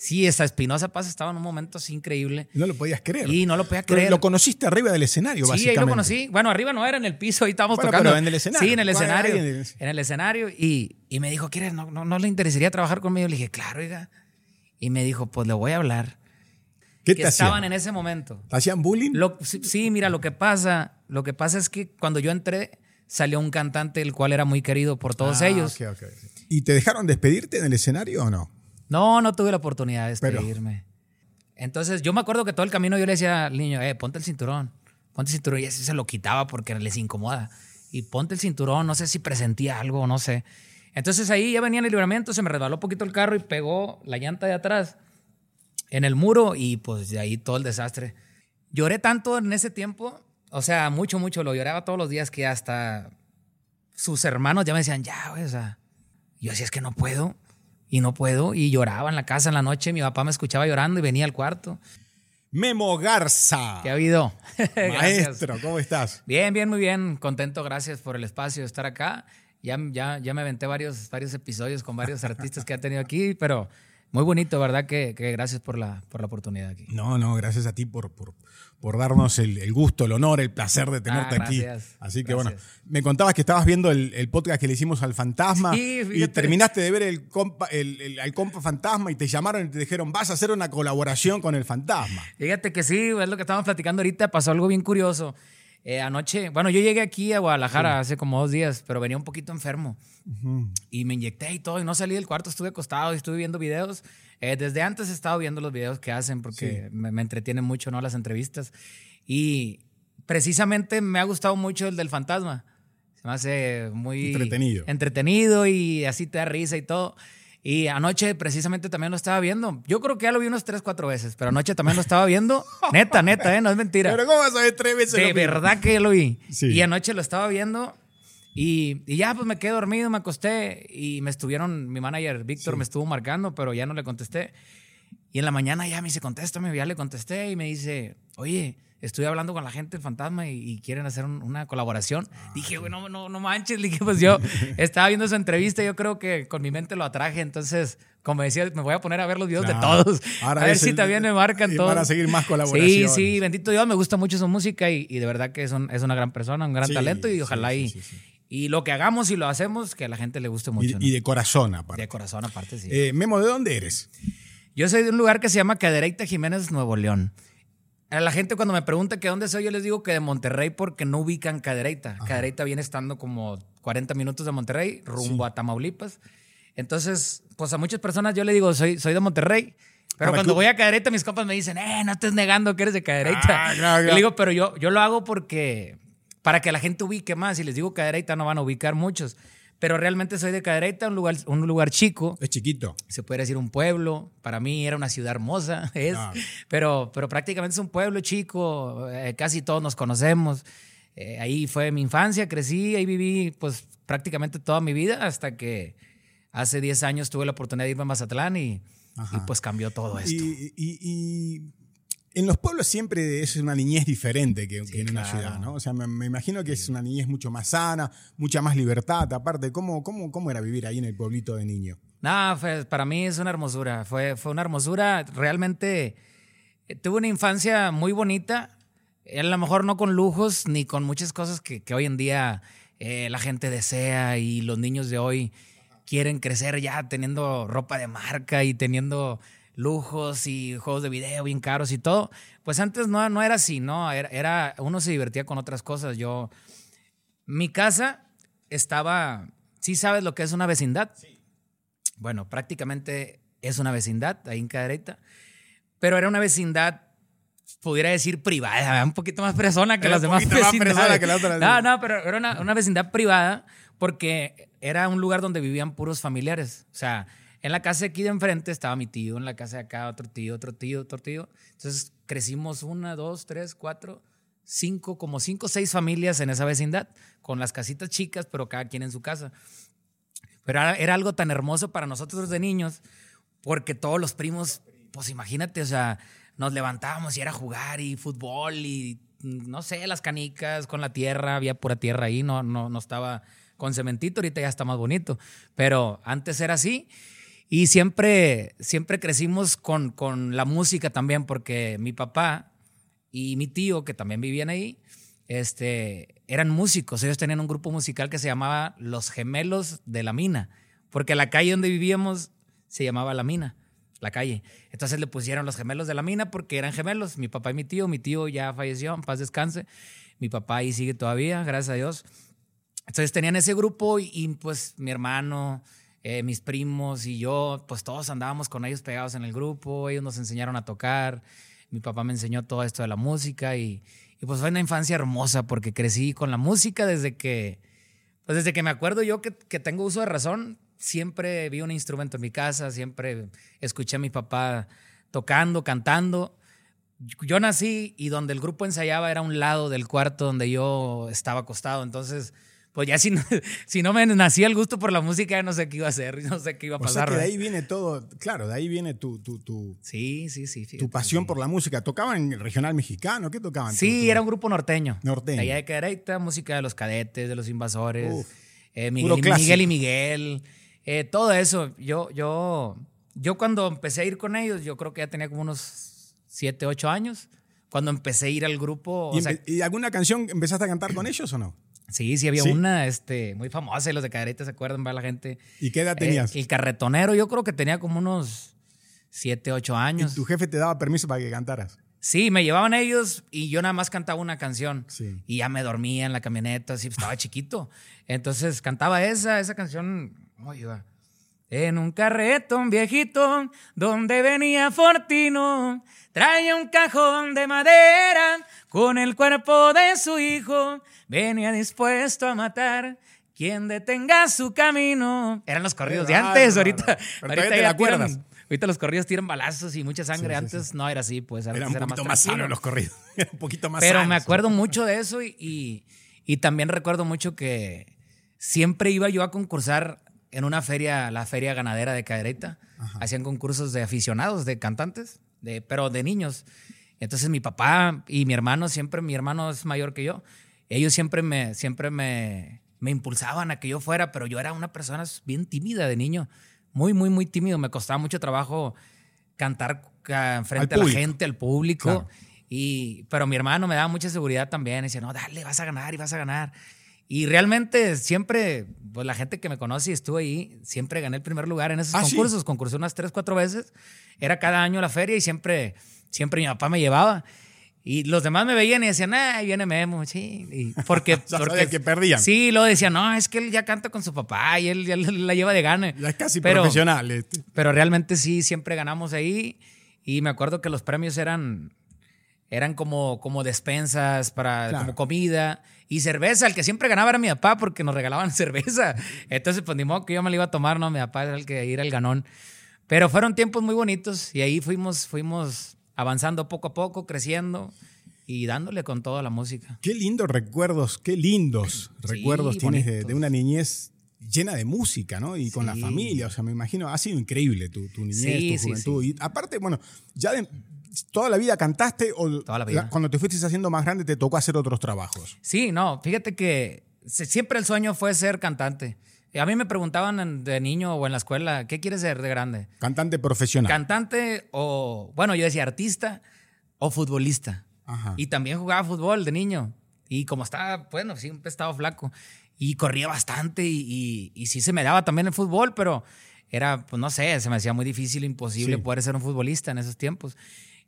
Sí, esa Espinosa Paz estaba en un momento así increíble. No lo podías creer. Y no lo podía Pero creer. lo conociste arriba del escenario, Sí, básicamente. ahí lo conocí. Bueno, arriba no era en el piso, ahí estábamos Bueno, tocando. pero en el escenario. Sí, en el escenario. en el- En el escenario. Y, y me dijo, ¿quieres? No, no, no le interesaría trabajar conmigo. Le dije, claro, oiga. Y me dijo, pues le voy a hablar. ¿Qué que te hacían? estaban en ese momento. ¿Te hacían bullying? Lo- sí, sí, mira, lo que pasa, lo que pasa es que cuando yo entré, salió un cantante el cual era muy querido por todos Ah, ellos. ok, ok. ¿Y te dejaron despedirte en el escenario o no? No, no tuve la oportunidad de Pero- despedirme. Entonces, yo me acuerdo que todo el camino yo le decía al niño, eh, ponte el cinturón, ponte el cinturón. Y ese se lo quitaba porque les incomoda. Y ponte el cinturón, no sé si presentía algo, no sé. Entonces ahí ya venía en el libramiento, se me resbaló un poquito el carro y pegó la llanta de atrás en el muro y pues de ahí todo el desastre. Lloré tanto en ese tiempo, o sea, mucho, mucho, lo lloraba todos los días que hasta sus hermanos ya me decían, ya, güey, o sea, yo decía, es que no puedo, y no puedo, y lloraba en la casa en la noche, mi papá me escuchaba llorando y venía al cuarto. Memo Garza. ¿Qué ha habido? Maestro, ¿cómo estás? Bien, bien, muy bien, contento, gracias por el espacio de estar acá. Ya, ya, ya me aventé varios, varios episodios con varios artistas que ha tenido aquí, pero muy bonito, ¿verdad? Que, que gracias por la, por la oportunidad aquí. No, no, gracias a ti por, por, por darnos el, el gusto, el honor, el placer de tenerte Ah, aquí. Así que gracias. bueno, me contabas que estabas viendo el, el podcast que le hicimos al fantasma Sí, y terminaste de ver el compa, el, al compa fantasma y te llamaron y te dijeron, vas a hacer una colaboración con el fantasma. Fíjate que sí, es lo que estábamos platicando ahorita, pasó algo bien curioso. Eh, anoche, bueno, yo llegué aquí a Guadalajara hace como dos días, pero venía un poquito enfermo. Y me inyecté y todo, y no salí del cuarto, estuve acostado y estuve viendo videos. Eh, desde antes he estado viendo los videos que hacen porque me, me entretienen mucho, ¿no? Las entrevistas. Y precisamente me ha gustado mucho el del fantasma. Se me hace muy... Entretenido. Entretenido y así te da risa y todo. Y anoche precisamente también lo estaba viendo. Yo creo que ya lo vi unas tres, cuatro veces, pero anoche también lo estaba viendo. Neta, neta, ¿eh? No es mentira. Pero ¿cómo vas a ver tres veces De verdad que lo vi. Sí. Y anoche lo estaba viendo y, y ya pues me quedé dormido, me acosté y me estuvieron, mi manager Víctor me estuvo marcando, pero ya no le contesté. Y en la mañana ya me dice, contéstame, ya le contesté y me dice, oye, estoy hablando con la gente del fantasma y, y quieren hacer un- una colaboración. Ah, dije, güey, no, no, no manches. Le dije, pues yo estaba viendo esa entrevista, yo creo que con mi mente lo atraje. Entonces, como decía, me voy a poner a ver los videos de Claro. todos. Ahora a ver si el- también me marcan todos. van a seguir más Sí, colaboraciones. sí, bendito Dios, me gusta mucho su música y, y de verdad que es, un- es una gran persona, un gran Sí, talento y sí, ojalá sí, y, sí, sí. Y lo que hagamos y lo hacemos, que a la gente le guste mucho. Y, ¿no? y de corazón, aparte. De corazón aparte, sí. Eh, Memo, ¿de dónde eres? Yo soy de un lugar que se llama Cadereyta Jiménez, Nuevo León. A la gente cuando me pregunta que dónde soy, yo les digo que de Monterrey porque no ubican Cadereyta. Cadereyta viene estando como 40 minutos de Monterrey, rumbo a Tamaulipas. Entonces, pues a muchas personas yo le digo, soy, soy de Monterrey. Pero cuando que- voy a Cadereyta, mis compas me dicen, eh, no estés negando que eres de Cadereyta. Ah, claro, claro. le digo, pero yo, yo lo hago porque, para que la gente ubique más. Si les digo Cadereyta, no van a ubicar muchos. Pero realmente soy de Cadereyta, un lugar, un lugar chico Es chiquito. se puede decir un pueblo. Para mí era una ciudad hermosa, es, pero, pero prácticamente es un pueblo chico, eh, casi todos nos conocemos. Eh, ahí fue mi infancia, crecí, ahí viví pues prácticamente toda mi vida hasta que hace 10 años tuve la oportunidad de irme a Mazatlán y, y, pues cambió todo esto. Y, y- y en los pueblos siempre es una niñez diferente que, que en una claro. ciudad, ¿no? O sea, me, me imagino que es una niñez mucho más sana, mucha más libertad. Aparte, ¿cómo, cómo, cómo era vivir ahí en el pueblito de niño? Nada, fue- para mí es una hermosura. Fue, fue una hermosura. Realmente eh, tuve una infancia muy bonita. A lo mejor no con lujos ni con muchas cosas que, que hoy en día eh, la gente desea y los niños de hoy quieren crecer ya teniendo ropa de marca y teniendo lujos y juegos de video bien caros y todo. Pues antes no, no era así, ¿no? Era, era- uno se divertía con otras cosas. Yo, mi casa estaba, ¿sí sabes lo que es una vecindad? Bueno, prácticamente es una vecindad ahí en Cadereyta, pero era una vecindad, pudiera decir privada, un poquito más persona que Era las demás vecindades. que la otra. No, no, pero era una, una vecindad privada porque era un lugar donde vivían puros familiares. O sea, en la casa de aquí de enfrente estaba mi tío, en la casa de acá otro tío, otro tío, otro tío. Entonces crecimos una, dos, tres, cuatro, cinco, como cinco o seis familias en esa vecindad, con las casitas chicas, pero cada quien en su casa. Pero era, era algo tan hermoso para nosotros de niños, porque todos los primos, pues imagínate, o sea, nos levantábamos y era jugar y fútbol y mm, no sé, las canicas con la tierra, había pura tierra ahí, no, no, no estaba con cementito, ahorita ya está más bonito, pero antes era así. Y siempre, siempre crecimos con, con la música también, porque mi papá y mi tío, que también vivían ahí, este, eran músicos. Ellos tenían un grupo musical que se llamaba Los Gemelos de la Mina, porque la calle donde vivíamos se llamaba La Mina, la calle. Entonces le pusieron Los Gemelos de la Mina porque eran gemelos, mi papá y mi tío. Mi tío ya falleció, en paz descanse. Mi papá ahí sigue todavía, gracias a Dios. Entonces tenían ese grupo y, pues mi hermano, eh, mis primos y yo, pues todos andábamos con ellos pegados en el grupo, ellos nos enseñaron a tocar, mi papá me enseñó todo esto de la música y, pues fue una infancia hermosa porque crecí con la música desde que, pues desde que me acuerdo yo que, que tengo uso de razón, siempre vi un instrumento en mi casa, siempre escuché a mi papá tocando, cantando. Yo nací y donde el grupo ensayaba era un lado del cuarto donde yo estaba acostado, entonces pues ya si no, si no me nacía el gusto por la música, ya no sé qué iba a hacer, no sé qué iba a pasar. O sea que de ahí viene todo, claro, de ahí viene tu, tu, tu, sí, sí, sí, tu pasión por la música. ¿Tocaban en el regional mexicano? ¿Qué tocaban? Sí, era un grupo norteño. Norteño. allá de Cadereyta, música de los cadetes, de los invasores, eh, Miguel, y Miguel, eh, todo eso. Yo, yo, yo cuando empecé a ir con ellos, yo creo que ya tenía como unos 7, 8 años. Cuando empecé a ir al grupo. ¿Y alguna canción empezaste a cantar con ellos o no? Sí, sí, había una este, muy famosa, y los de cadereta se acuerdan, va la gente. ¿Y qué edad tenías? el carretonero, yo creo que tenía como unos 7, 8 años. ¿Y tu jefe te daba permiso para que cantaras? Sí, me llevaban ellos y yo nada más cantaba una canción. Y ya me dormía en la camioneta, así, pues, estaba chiquito. Entonces cantaba esa, esa canción, ¿cómo iba? En un carretón viejito donde venía Fortino, traía un cajón de madera con el cuerpo de su hijo venía dispuesto a matar quien detenga su camino. Eran los corridos de antes, ahorita, ahorita ya acuerdas. ahorita los corridos tiran balazos y mucha sangre. antes no era así, pues. Era un poquito más, sano los corridos. un poquito más Pero me acuerdo mucho de eso y, y, también recuerdo mucho que siempre iba yo a concursar en una feria, la feria ganadera de Cadereyta. Hacían concursos de aficionados, de cantantes, de, pero de niños. Entonces mi papá y mi hermano, siempre mi hermano es mayor que yo, ellos siempre me, siempre me, me impulsaban a que yo fuera, pero yo era una persona bien tímida de niño, muy, muy, muy tímido. Me costaba mucho trabajo cantar frente a la gente, al público. Y, pero mi hermano me daba mucha seguridad también. Decía, no, dale, vas a ganar y vas a ganar. Y realmente siempre, pues la gente que me conoce y estuvo ahí, siempre gané el primer lugar en esos ¿Ah, concursos. Concursé unas tres, cuatro veces. Era cada año la feria y siempre, siempre mi papá me llevaba. Y los demás me veían y decían, ah, viene Memo, sí. Y porque, porque que perdían. Sí, lo decían, no, es que él ya canta con su papá y él ya la lleva de gana. Ya es casi profesional. Este. Pero realmente sí, siempre ganamos ahí. Y me acuerdo que los premios eran, eran como, como despensas para como comida y cerveza. El que siempre ganaba era mi papá porque nos regalaban cerveza. Entonces, pues ni modo que yo me la iba a tomar, no, mi papá era el que era el ganón. Pero fueron tiempos muy bonitos y ahí fuimos, fuimos avanzando poco a poco, creciendo y dándole con toda la música. Qué lindos recuerdos, qué lindos recuerdos tienes de, una niñez llena de música, ¿no? Y con la familia, o sea, me imagino, ha sido increíble tu, niñez, tu juventud. Y aparte, bueno, ya toda la vida cantaste o toda la vida. cuando te fuiste haciendo más grande te tocó hacer otros trabajos. Sí, no, fíjate que siempre el sueño fue ser cantante. A mí me preguntaban de niño o en la escuela, ¿qué quieres ser de grande? Cantante profesional. Cantante o, bueno, yo decía artista o futbolista. Y también jugaba fútbol de niño. Y como estaba, bueno, siempre estaba flaco. Y corría bastante y, y, sí se me daba también el fútbol, pero era, pues no sé, se me hacía muy difícil, imposible poder ser un futbolista en esos tiempos.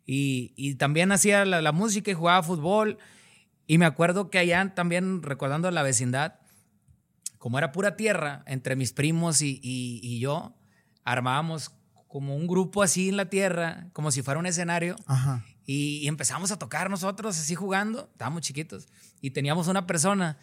Y, y también hacía la, la, música y jugaba fútbol. Y me acuerdo que allá también, recordando la vecindad, como era pura tierra, entre mis primos y, yo, armábamos como un grupo así en la tierra, como si fuera un escenario. Y, empezamos a tocar nosotros así jugando, estábamos chiquitos. Y teníamos una persona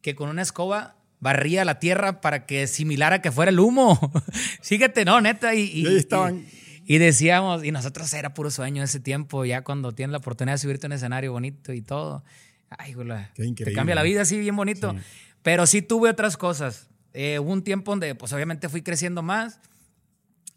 que con una escoba barría la tierra para que similara que fuera el humo. Fíjate, no, neta. Y, y, estaban... y, decíamos, y nosotros era puro sueño ese tiempo, ya cuando tienes la oportunidad de subirte a un escenario bonito y todo. Ay, güey, te cambia la vida así bien bonito. Pero sí tuve otras cosas. Eh, hubo un tiempo donde, pues obviamente fui creciendo más.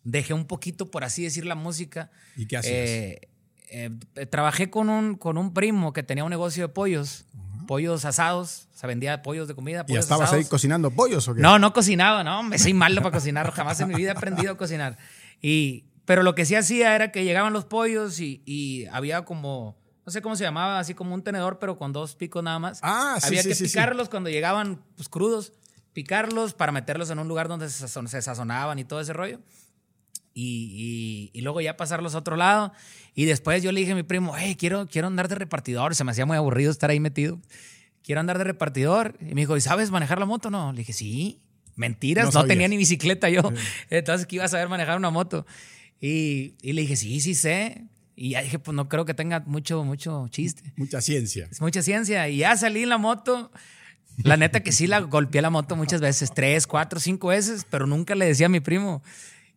Dejé un poquito, por así decir, la música. ¿Y qué hacías? Eh, eh, trabajé con un, con un primo que tenía un negocio de pollos pollos asados, se vendía pollos de comida. ¿Y estabas ahí cocinando pollos o qué? No, no cocinaba, no, me soy malo para cocinar, jamás en mi vida he aprendido a cocinar. Y, pero lo que sí hacía era que llegaban los pollos y, había como, no sé cómo se llamaba, así como un tenedor, pero con dos picos nada más. Ah, sí, Había que picarlos cuando llegaban pues, crudos, picarlos para meterlos en un lugar donde se, sazonaban y todo ese rollo. Y, y, luego ya pasarlos a otro lado. Y después yo le dije a mi primo, hey, quiero, quiero andar de repartidor. Se me hacía muy aburrido estar ahí metido. Quiero andar de repartidor. Y me dijo, ¿y sabes manejar la moto? No. Le dije, sí. Mentiras, no, tenía ni bicicleta yo. Entonces, ¿qué iba a saber manejar una moto? Y, y, le dije, sí, sí sé. Y ya dije, pues no creo que tenga mucho, mucho chiste. Mucha ciencia. Es mucha ciencia. Y ya salí en la moto. La neta que sí la golpeé la moto muchas veces, tres, cuatro, cinco veces, pero nunca le decía a mi primo.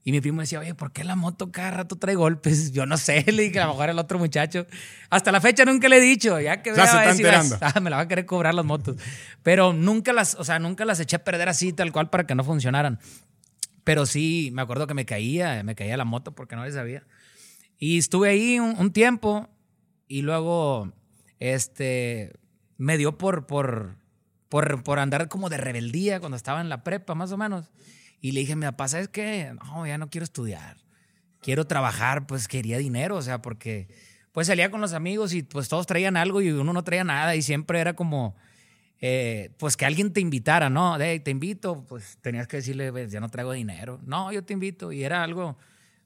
Y mi primo decía, oye, ¿por qué la moto cada rato trae golpes? Yo no sé, le dije, a lo mejor el otro muchacho. Hasta la fecha nunca le he dicho, ya que ya se está ah, me la va a querer cobrar las motos. Pero nunca las, o sea, nunca las eché a perder así, tal cual, para que no funcionaran. Pero sí, me acuerdo que me caía, me caía la moto porque no le sabía. Y estuve ahí un, tiempo y luego, este, me dio por, por, por, por andar como de rebeldía cuando estaba en la prepa, más o menos. Y le dije, mi papá, ¿sabes? No, ya no quiero estudiar. Quiero trabajar, pues quería dinero, o sea, porque pues salía con los amigos y pues todos traían algo y uno no traía nada y siempre era como, eh, pues que alguien te invitara, ¿no? te invito, pues tenías que decirle, pues, ya no traigo dinero. No, yo te invito y era algo,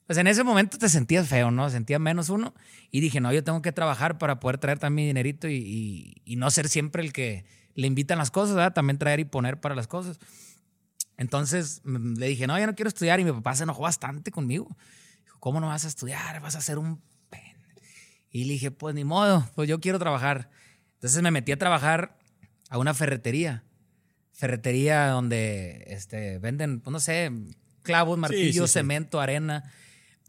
pues en ese momento te sentías feo, ¿no? Sentías menos uno y dije, no, yo tengo que trabajar para poder traer también mi dinerito y, y no ser siempre el que le invitan las cosas, ¿verdad? También traer y poner para las cosas. Entonces mm, le dije, no, ya no quiero estudiar y mi papá se enojó bastante conmigo. Dijo, ¿cómo no vas a estudiar? Vas a ser un pen. Y le dije, pues ni modo, pues yo quiero trabajar. Entonces me metí a trabajar a una ferretería. Ferretería donde este, venden, pues no sé, clavos, martillos, cemento, arena.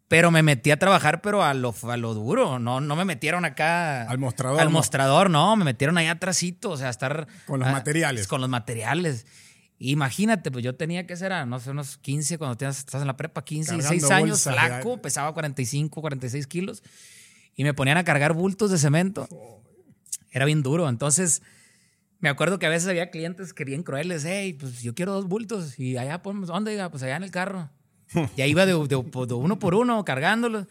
Pero me metí a trabajar, pero a lo, a lo duro. No, no me metieron acá. Al mostrador. Al mostrador, no. Me metieron ahí atrásito. O sea, estar. Con los materiales. Con los materiales. Imagínate, pues yo tenía que ser, no sé, unos 15, cuando estás en la prepa, 15, 16 años, flaco, pesaba 45, 46 kilos, y me ponían a cargar bultos de cemento. Era bien duro. Entonces, me acuerdo que a veces había clientes que bien crueles, hey, pues yo quiero dos bultos, y allá, pues, ¿dónde iba? Pues allá en el carro. Y ahí iba de, uno por uno, cargándolos,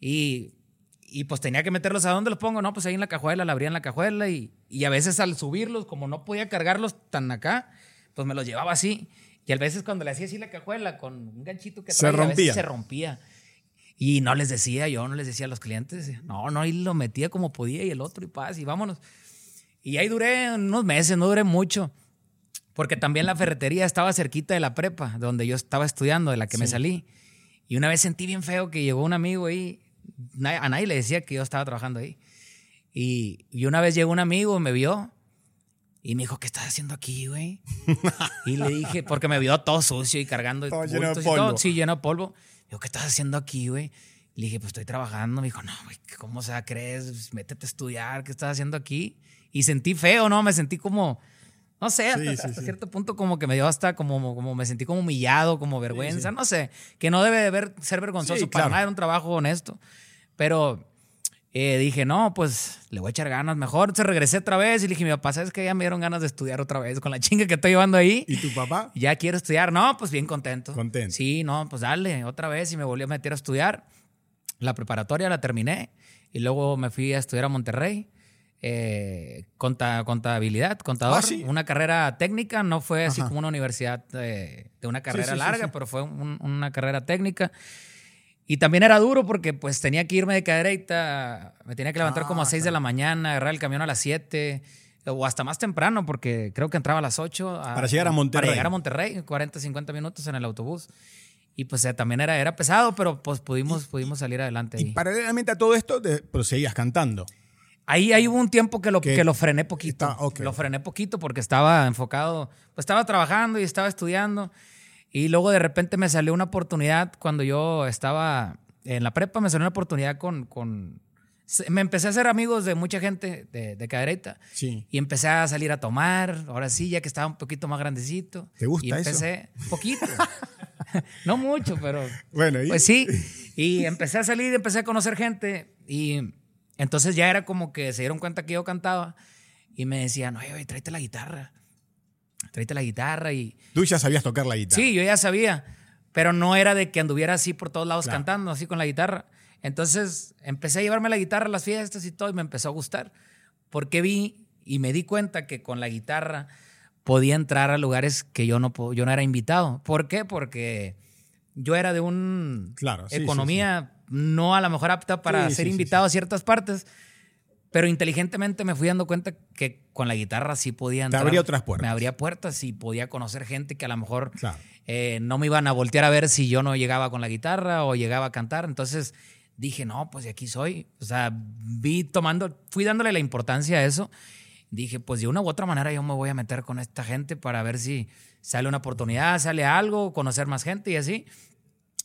y, y, pues tenía que meterlos a dónde los pongo, no, pues ahí en la cajuela, la abría en la cajuela, y, y a veces al subirlos, como no podía cargarlos tan acá, pues me los llevaba así. Y a veces cuando le hacía así la cajuela con un ganchito que se rompía. se rompía. Y no les decía, yo no les decía a los clientes, no, no, y lo metía como podía y el otro y paz y vámonos. Y ahí duré unos meses, no duré mucho, porque también la ferretería estaba cerquita de la prepa, donde yo estaba estudiando, de la que me salí. Y una vez sentí bien feo que llegó un amigo ahí, a nadie le decía que yo estaba trabajando ahí. Y, y una vez llegó un amigo, me vio y me dijo, ¿qué estás haciendo aquí, güey? y le dije, porque me vio todo sucio y cargando. Todo lleno de polvo. sí, lleno de polvo. Dijo, ¿qué estás haciendo aquí, güey? Le dije, pues estoy trabajando. Me dijo, no, güey, ¿cómo se crees? Métete a estudiar, ¿qué estás haciendo aquí? Y sentí feo, ¿no? Me sentí como, no sé, hasta, cierto punto como que me dio hasta como, como me sentí como humillado, como vergüenza, no sé, que no debe de ser vergonzoso para nada, era un trabajo honesto. Pero eh, dije, no, pues le voy a echar ganas. Mejor se regresé otra vez y le dije, mi papá, ¿sabes que Ya me dieron ganas de estudiar otra vez con la chinga que estoy llevando ahí. ¿Y tu papá? Ya quiero estudiar. No, pues bien contento. Contento. Sí, no, pues dale, otra vez y me volví a meter a estudiar. La preparatoria la terminé y luego me fui a estudiar a Monterrey. Eh, contabilidad, contador, ah, una carrera técnica, no fue así como una universidad de, una carrera larga, pero fue una carrera técnica. Y también era duro porque pues tenía que irme de cadereita, me tenía que levantar como a 6 de la mañana, agarrar el camión a las 7 o hasta más temprano porque creo que entraba a las 8. para llegar a Monterrey. Para llegar a Monterrey, 40, 50 minutos en el autobús. Y pues eh, también era, era pesado, pero pues pudimos, pudimos salir adelante. Y paralelamente a todo esto, te, pues, seguías cantando. Ahí, ahí, hubo un tiempo que lo, que lo frené poquito. Lo frené poquito porque estaba enfocado, pues estaba trabajando y estaba estudiando. Y luego de repente me salió una oportunidad cuando yo estaba en la prepa, me salió una oportunidad con... con me empecé a hacer amigos de mucha gente de, de cadereta. Sí. Y empecé a salir a tomar, ahora sí, ya que estaba un poquito más grandecito. ¿Te gusta y empecé, Un poquito. no mucho, pero... Bueno, ¿y? Pues sí. Y empecé a salir, empecé a conocer gente y entonces ya era como que se dieron cuenta que yo cantaba y me decían, oye, oye, tráete la guitarra. Tráete la guitarra y... Tú ya sabías tocar la guitarra. Sí, yo ya sabía, pero no era de que anduviera así por todos lados cantando, así con la guitarra. Entonces empecé a llevarme la guitarra a las fiestas y todo y me empezó a gustar, porque vi y me di cuenta que con la guitarra podía entrar a lugares que yo no, yo no era invitado. ¿Por qué? Porque yo era de una economía no a lo mejor apta para ser invitado a ciertas partes, pero inteligentemente me fui dando cuenta que con la guitarra sí podía entrar. Te abría otras puertas. Me abría puertas y podía conocer gente que a lo mejor eh, no me iban a voltear a ver si yo no llegaba con la guitarra o llegaba a cantar. Entonces dije, no, pues de aquí soy. O sea, vi tomando, fui dándole la importancia a eso dije, pues de una u otra manera yo me voy a meter con esta gente para ver si sale una oportunidad, sale algo, conocer más gente y así.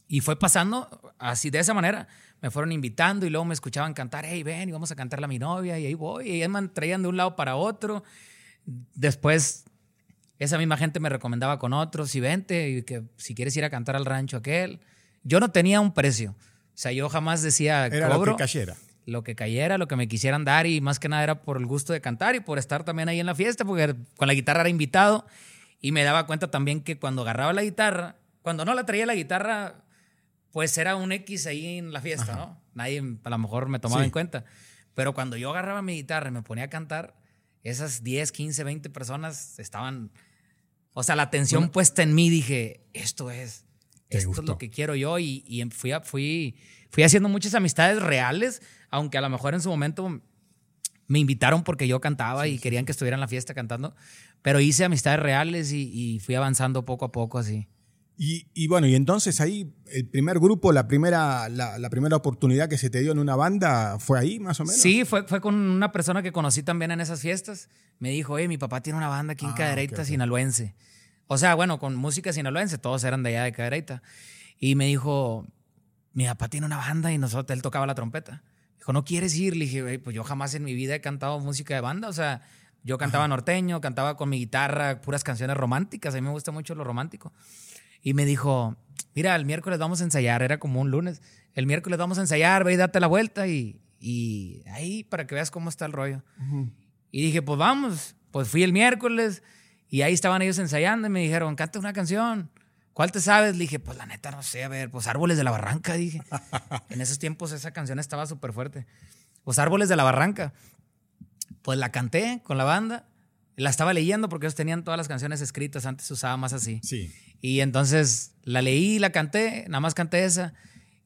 Y fue pasando así de esa manera. Me fueron invitando y luego me escuchaban cantar, hey, ven, y vamos a cantarle a mi novia, y ahí voy. Y me traían de un lado para otro. Después, esa misma gente me recomendaba con otros, y vente, y que si quieres ir a cantar al rancho aquel. Yo no tenía un precio. O sea, yo jamás decía, Era cobro. Lo que cayera lo que cayera, lo que me quisieran dar y más que nada era por el gusto de cantar y por estar también ahí en la fiesta, porque con la guitarra era invitado y me daba cuenta también que cuando agarraba la guitarra, cuando no la traía la guitarra, pues era un X ahí en la fiesta, ¿no? Nadie a lo mejor me tomaba en cuenta. Pero cuando yo agarraba mi guitarra y me ponía a cantar, esas 10, 15, 20 personas estaban, o sea, la atención puesta en mí, dije, esto es, esto es lo que quiero yo y, y fui, fui, fui haciendo muchas amistades reales aunque a lo mejor en su momento me invitaron porque yo cantaba y querían que estuviera en la fiesta cantando, pero hice amistades reales y, fui avanzando poco a poco así. Y, bueno, y entonces ahí el primer grupo, la primera, la, primera oportunidad que se te dio en una banda, ¿fue ahí más o menos? Sí, fue, fue con una persona que conocí también en esas fiestas. Me dijo, oye, mi papá tiene una banda aquí en ah, Cadereyta, sinaloense. O sea, bueno, con música sinaloense, todos eran de allá de Cadereyta. Y me dijo, mi papá tiene una banda y nosotros, él tocaba la trompeta. Dijo, ¿no quieres ir? Le dije, pues yo jamás en mi vida he cantado música de banda. O sea, yo cantaba norteño, cantaba con mi guitarra puras canciones románticas. A mí me gusta mucho lo romántico. Y me dijo, mira, el miércoles vamos a ensayar. Era como un lunes. El miércoles vamos a ensayar, ve y date la vuelta y, y ahí para que veas cómo está el rollo. Y dije, pues vamos. Pues fui el miércoles y ahí estaban ellos ensayando y me dijeron, canta una canción. ¿Cuál te sabes? Le dije, pues la neta, no sé, a ver, pues Árboles de la Barranca, dije. en esos tiempos esa canción estaba súper fuerte. Pues Árboles de la Barranca. Pues la canté con la banda. La estaba leyendo porque ellos tenían todas las canciones escritas, antes se usaba más así. Sí. Y entonces la leí, la canté, nada más canté esa.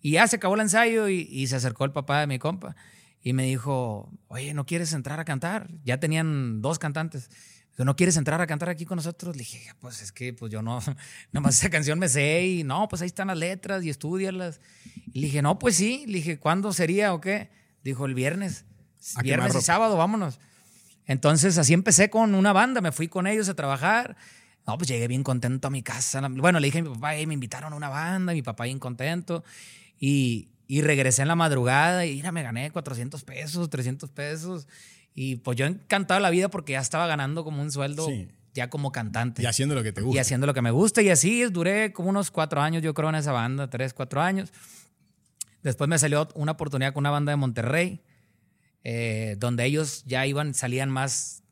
Y ya se acabó el ensayo y, y se acercó el papá de mi compa y me dijo, oye, ¿no quieres entrar a cantar? Ya tenían dos cantantes. ¿no quieres entrar a cantar aquí con nosotros? Le dije, pues es que pues yo no, nomás esa canción me sé y no, pues ahí están las letras y estudiarlas. Y le dije, no, pues sí. Le dije, ¿cuándo sería o qué? Dijo, el viernes. Viernes y sábado, vámonos. Entonces así empecé con una banda, me fui con ellos a trabajar. No, pues llegué bien contento a mi casa. Bueno, le dije a mi papá, me invitaron a una banda, mi papá bien contento. Y, y regresé en la madrugada y mira, me gané 400 pesos, 300 pesos. Y pues yo encantado la vida porque ya estaba ganando como un sueldo ya como cantante. Y haciendo lo que te gusta. Y haciendo lo que me gusta. Y así duré como unos cuatro años, yo creo, en esa banda, tres, cuatro años. Después me salió una oportunidad con una banda de Monterrey, eh, donde ellos ya iban, salían más,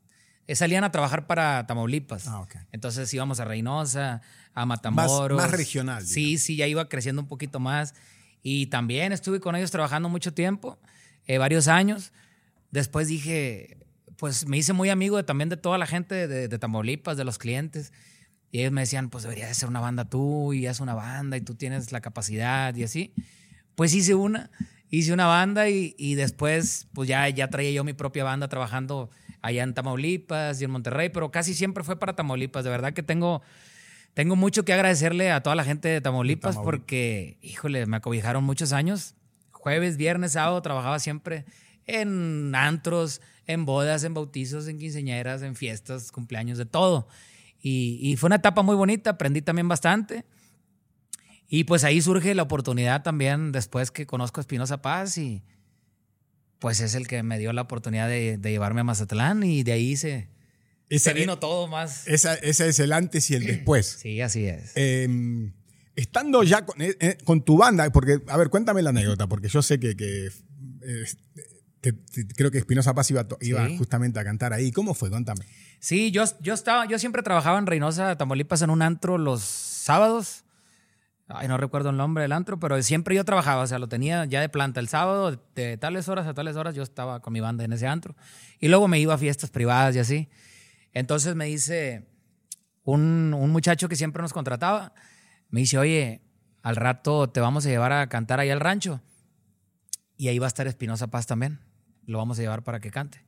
eh, salían a trabajar para Tamaulipas. Ah, Entonces íbamos a Reynosa, a Matamoros. Más, regional. Sí, sí, ya iba creciendo un poquito más. Y también estuve con ellos trabajando mucho tiempo, eh, varios años. Después dije, pues me hice muy amigo de, también de toda la gente de, de, Tamaulipas, de los clientes. Y ellos me decían, pues deberías hacer una banda tú y haz una banda y tú tienes la capacidad y así. Pues hice una, hice una banda y, y, después pues ya, ya traía yo mi propia banda trabajando allá en Tamaulipas y en Monterrey, pero casi siempre fue para Tamaulipas. De verdad que tengo, tengo mucho que agradecerle a toda la gente de Tamaulipas, porque, híjole, me acobijaron muchos años. Jueves, viernes, sábado trabajaba siempre en antros, en bodas, en bautizos, en quinceañeras, en fiestas, cumpleaños, de todo. Y, fue una etapa muy bonita, aprendí también bastante. Y pues ahí surge la oportunidad también después que conozco a Espinosa Paz y pues es el que me dio la oportunidad de, llevarme a Mazatlán y de ahí se, se vino todo más. Esa, es el antes y el después. Sí, así es. Em, estando ya con, eh, eh, con, tu banda, porque, a ver, cuéntame la anécdota, porque yo sé que, que creo que Espinosa Paz iba, iba justamente a cantar ahí. ¿Cómo fue? Contame. Sí, yo, yo, estaba, yo siempre trabajaba en Reynosa, Tamaulipas, en un antro los sábados. Ay, no recuerdo el nombre del antro, pero siempre yo trabajaba, o sea, lo tenía ya de planta. El sábado, de tales horas a tales horas, yo estaba con mi banda en ese antro. Y luego me iba a fiestas privadas y así. Entonces me dice un, un muchacho que siempre nos contrataba, me dice, oye, al rato te vamos a llevar a cantar ahí al rancho. Y ahí va a estar Espinosa Paz también. Lo vamos a llevar para que cante.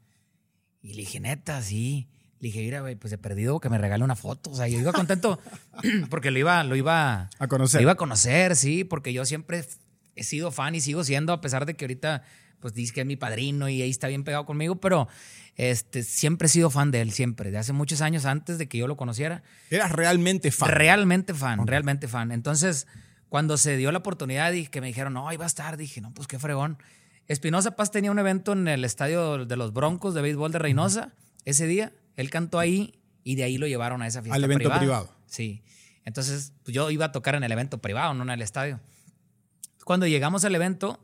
Y le dije, neta, sí. Le dije, mira, pues he perdido que me regale una foto. O sea, yo iba contento porque lo iba, lo iba a conocer. Lo iba a conocer, sí, porque yo siempre he sido fan y sigo siendo, a pesar de que ahorita, pues dice que es mi padrino y ahí está bien pegado conmigo, pero este, siempre he sido fan de él, siempre, de hace muchos años antes de que yo lo conociera. Eras realmente fan. Realmente fan, realmente fan. Entonces, cuando se dio la oportunidad y que me dijeron, no, ahí va a estar, dije, no, pues qué fregón. Espinosa Paz tenía un evento en el estadio de los Broncos de béisbol de Reynosa ese día. Él cantó ahí y de ahí lo llevaron a esa fiesta. Al evento privado. Sí. Entonces, pues, yo iba a tocar en el evento privado, no en el estadio. Cuando llegamos al evento,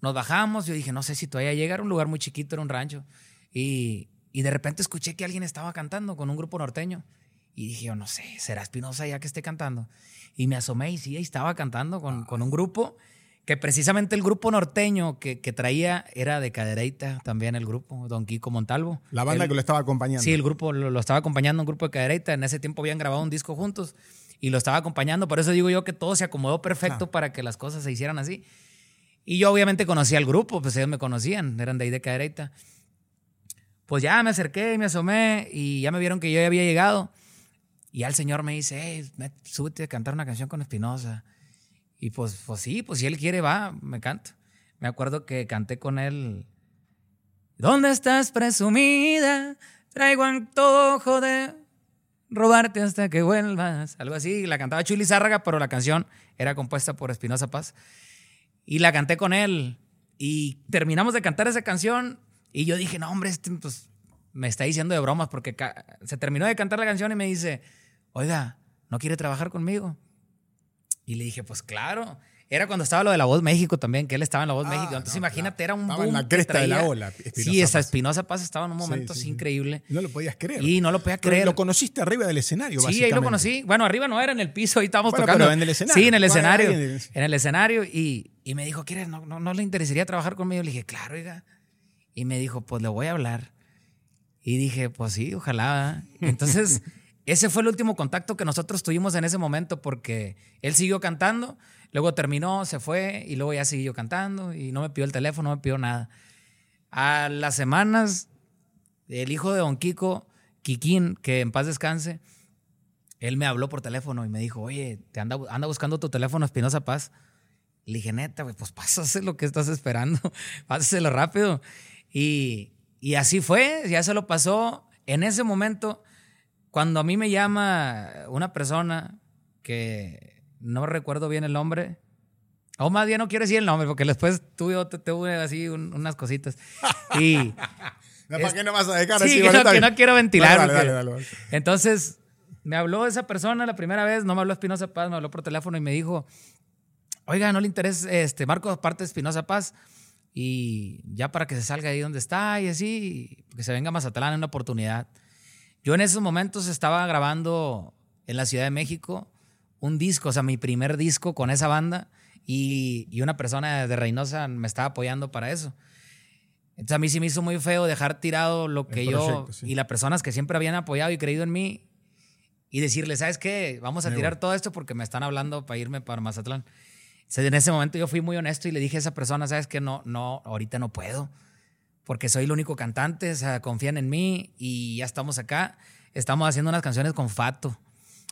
nos bajamos. Yo dije, no sé si todavía llegar a un lugar muy chiquito, era un rancho. Y, y de repente escuché que alguien estaba cantando con un grupo norteño. Y dije, yo no sé, ¿será Espinosa ya que esté cantando? Y me asomé y sí, ahí estaba cantando con, con un grupo que precisamente el grupo norteño que, que, traía era de Cadereita, también el grupo, Don Kiko Montalvo. La banda que lo estaba acompañando. Sí, el grupo lo, estaba acompañando, un grupo de Cadereita. En ese tiempo habían grabado un disco juntos y lo estaba acompañando. Por eso digo yo que todo se acomodó perfecto para que las cosas se hicieran así. Y yo obviamente conocía al grupo, pues ellos me conocían, eran de ahí de Cadereita. Pues ya me acerqué y me asomé y ya me vieron que yo ya había llegado. Y al señor me dice, hey, súbete a cantar una canción con Espinosa. Y pues, pues sí, pues si él quiere, va, me canta. Me acuerdo que canté con él. ¿Dónde estás presumida? Traigo antojo de robarte hasta que vuelvas. Algo así. La cantaba Chuli Zárraga, pero la canción era compuesta por Espinosa Paz. Y la canté con él. Y terminamos de cantar esa canción. Y yo dije, no, hombre, este, pues me está diciendo de bromas porque se terminó de cantar la canción y me dice, oiga, ¿no quiere trabajar conmigo? Y le dije, pues claro. Era cuando estaba lo de la Voz México también, que él estaba en la Voz ah, México. Entonces imagínate, era un estaba en la cresta de la ola. sí, esa Espinosa Paz estaba en un momento así increíble. No lo podías creer. Y no lo podía creer. lo conociste arriba del escenario, Sí, ahí lo conocí. Bueno, arriba no era en el piso, ahí estábamos tocando. Pero en el escenario. Sí, en el escenario. En el escenario. Y, y me dijo, ¿quieres? No, no, no, le interesaría trabajar conmigo? Le dije, claro, oiga. Y me dijo, pues le voy a hablar. Y dije, pues sí, ojalá. Entonces, ese fue el último contacto que nosotros tuvimos en ese momento porque él siguió cantando, luego terminó, se fue y luego ya siguió cantando y no me pidió el teléfono, no me pidió nada. A las semanas, el hijo de Don Kiko, Kikín, que en paz descanse, él me habló por teléfono y me dijo, oye, te anda, anda buscando tu teléfono Espinosa Paz. Le dije, neta, pues pásase lo que estás esperando, pásaselo rápido. Y, y así fue, ya se lo pasó. En ese momento, cuando a mí me llama una persona que no recuerdo bien el nombre, o más bien no quiero decir el nombre, porque después tuve, tuve así unas cositas. Y. ¿Para qué no vas a dejar sí, así? que no, quiero ventilar. Entonces, me habló esa persona la primera vez, no me habló Espinosa Paz, me habló por teléfono y me dijo, oiga, no le interesa, este, Marco, aparte de Espinosa Paz, y ya para que se salga ahí donde está y así, que se venga a Mazatlán en una oportunidad. Yo en esos momentos estaba grabando en la Ciudad de México un disco, o sea, mi primer disco con esa banda y, y una persona de Reynosa me estaba apoyando para eso. Entonces a mí sí me hizo muy feo dejar tirado lo que yo y las personas que siempre habían apoyado y creído en mí y decirle, ¿sabes qué? Vamos a tirar todo esto porque me están hablando para irme para Mazatlán en ese momento yo fui muy honesto y le dije a esa persona, sabes que no, no, ahorita no puedo, porque soy el único cantante, o sea, confían en mí y ya estamos acá. Estamos haciendo unas canciones con Fato.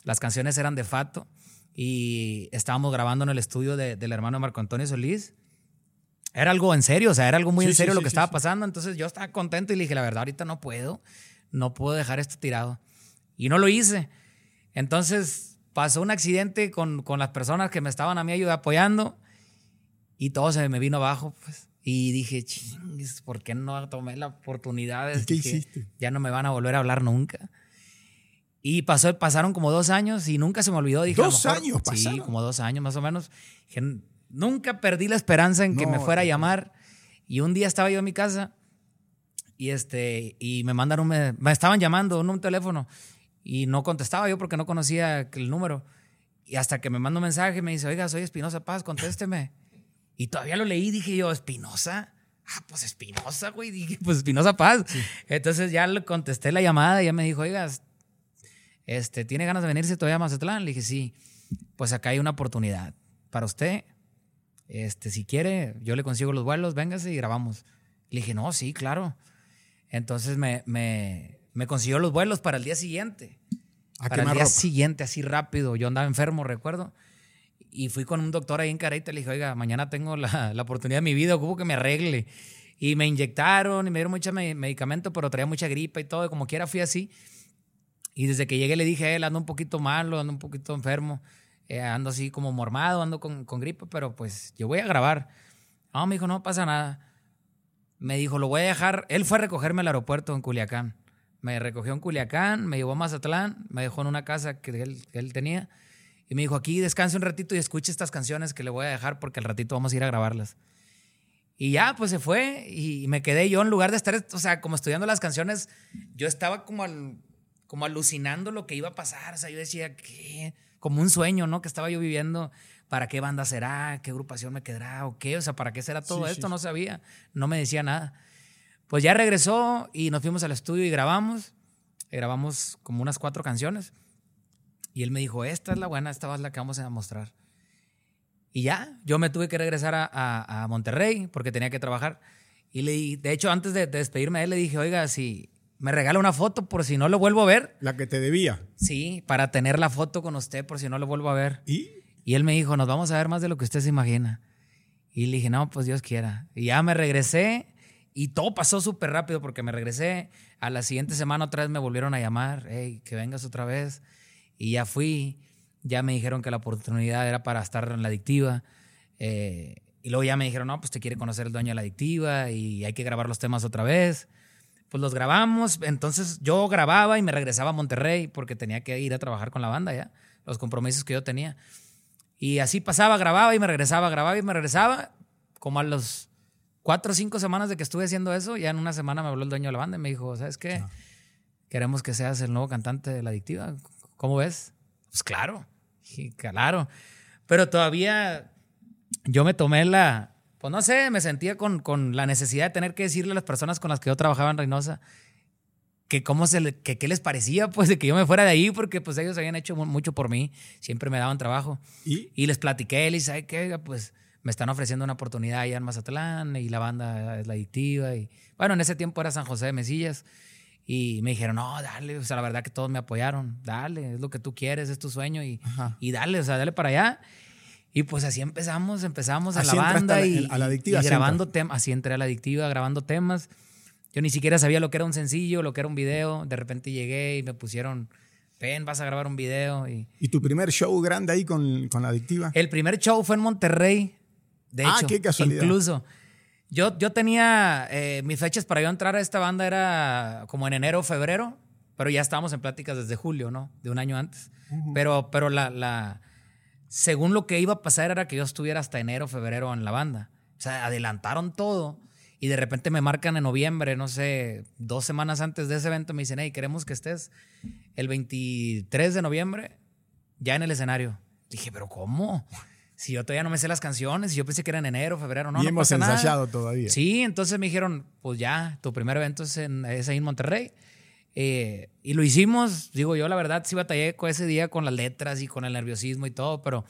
Las canciones eran de Fato y estábamos grabando en el estudio del hermano Marco Antonio Solís. Era algo en serio, o sea, era algo muy en serio lo que estaba pasando. Entonces yo estaba contento y le dije, la verdad, ahorita no puedo, no puedo dejar esto tirado. Y no lo hice. Entonces pasó un accidente con, con, las personas que me estaban a mí ayudando, apoyando y todo se me vino abajo. Pues. Y dije, chingues, ¿por qué no tomé la oportunidad? ¿Qué hiciste? Ya no me van a volver a hablar nunca. Y pasó, pasaron como dos años y nunca se me olvidó. Dije, ¿Dos años pasaron? Sí, como dos años más o menos. nunca perdí la esperanza en que me fuera a llamar. Y un día estaba yo en mi casa y, este, y me mandaron, me, me estaban llamando en un teléfono y no contestaba yo porque no conocía el número. Y hasta que me mandó un mensaje me dice, oiga, soy Espinosa Paz, contésteme. Y todavía lo leí, dije yo, ¿Espinosa? Ah, pues Espinosa, güey. Dije, pues Espinosa Paz. Entonces ya le contesté la llamada y ya me dijo, oiga, este, ¿tiene ganas de venirse todavía a Mazatlán? Le dije, sí. Pues acá hay una oportunidad para usted. Este, si quiere, yo le consigo los vuelos, véngase y grabamos. Le dije, no, sí, claro. Entonces me, me, me consiguió los vuelos para el día siguiente. para el día siguiente, así rápido. Yo andaba enfermo, recuerdo. Y fui con un doctor ahí en Carita y le dije, oiga, mañana tengo la, la oportunidad de mi vida, ocupo que me arregle. Y me inyectaron y me dieron mucho medicamento, pero traía mucha gripa y todo. como quiera fui así. Y desde que llegué le dije a él, ando un poquito malo, ando un poquito enfermo. Eh, ando así como mormado, ando con, con gripe, pero pues yo voy a grabar. No, me dijo, no pasa nada. Me dijo, lo voy a dejar. Él fue a recogerme al aeropuerto en Culiacán. Me recogió en Culiacán, me llevó a Mazatlán, me dejó en una casa que él, que él tenía y me dijo, aquí descanse un ratito y escuche estas canciones que le voy a dejar porque al ratito vamos a ir a grabarlas. Y ya, pues se fue y me quedé yo en lugar de estar, o sea, como estudiando las canciones, yo estaba como, como alucinando lo que iba a pasar. O sea, yo decía, ¿qué? Como un sueño, ¿no? Que estaba yo viviendo. ¿Para qué banda será? ¿Qué agrupación me quedará? ¿O qué? O sea, ¿para qué será todo esto? No sabía. No me decía nada. Pues ya regresó y nos fuimos al estudio y grabamos. grabamos como unas cuatro canciones. Y él me dijo, esta es la buena, esta es la que vamos a mostrar. Y ya, yo me tuve que regresar a, Monterrey porque tenía que trabajar. Y le, de hecho, antes de, despedirme de él, le dije, oiga, si me regala una foto por si no lo vuelvo a ver. La que te debía. Sí, para tener la foto con usted por si no lo vuelvo a ver. ¿Y? Y él me dijo, nos vamos a ver más de lo que usted se imagina. Y le dije, no, pues Dios quiera. Y ya me regresé y todo pasó súper rápido porque me regresé. A la siguiente semana otra vez me volvieron a llamar, hey, que vengas otra vez. Y ya fui, ya me dijeron que la oportunidad era para estar en la adictiva. Eh, y luego ya me dijeron, no, pues te quiere conocer el dueño de la adictiva y hay que grabar los temas otra vez. Pues los grabamos. Entonces yo grababa y me regresaba a Monterrey porque tenía que ir a trabajar con la banda ya, los compromisos que yo tenía. Y así pasaba, grababa y me regresaba, grababa y me regresaba. Como a los cuatro o cinco semanas de que estuve haciendo eso, ya en una semana me habló el dueño de la banda y me dijo, ¿sabes qué? Queremos que seas el nuevo cantante de la adictiva. ¿Cómo ves? Pues claro, claro. Pero todavía yo me tomé la, pues no sé, me sentía con, con, la necesidad de tener que decirle a las personas con las que yo trabajaba en Reynosa que cómo se que qué les parecía pues de que yo me fuera de ahí porque pues ellos habían hecho mucho por mí, siempre me daban trabajo. ¿Y? les platiqué, les dije, qué? Pues me están ofreciendo una oportunidad allá en Mazatlán y la banda es la adictiva y bueno, en ese tiempo era San José de Mesillas y me dijeron, no, dale, o sea, la verdad que todos me apoyaron, dale, es lo que tú quieres, es tu sueño y, y dale, o sea, dale para allá. Y pues así empezamos, empezamos a la banda y, a la adictiva, grabando temas, así entré a la adictiva, grabando temas. Yo ni siquiera sabía lo que era un sencillo, lo que era un video. De repente llegué y me pusieron, ven, vas a grabar un video. ¿Y, ¿Y tu primer show grande ahí con, con la adictiva? El primer show fue en Monterrey, de ah, hecho. qué casualidad. Incluso. Yo, yo tenía eh, mis fechas para yo entrar a esta banda era como en enero o febrero, pero ya estábamos en pláticas desde julio, ¿no? De un año antes. Pero, pero la, la, según lo que iba a pasar era que yo estuviera hasta enero o febrero en la banda. O sea, adelantaron todo y de repente me marcan en noviembre, no sé, dos semanas antes de ese evento, me dicen, hey, queremos que estés el 23 de noviembre ya en el escenario. Dije, pero ¿cómo? Si yo todavía no me sé las canciones, y yo pensé que era en enero, febrero, no. Y hemos ensayado todavía. Sí, entonces me dijeron, pues ya, tu primer evento es, en, ahí en Monterrey. Eh, y lo hicimos, digo yo, la verdad, sí batallé con ese día con las letras y con el nerviosismo y todo, pero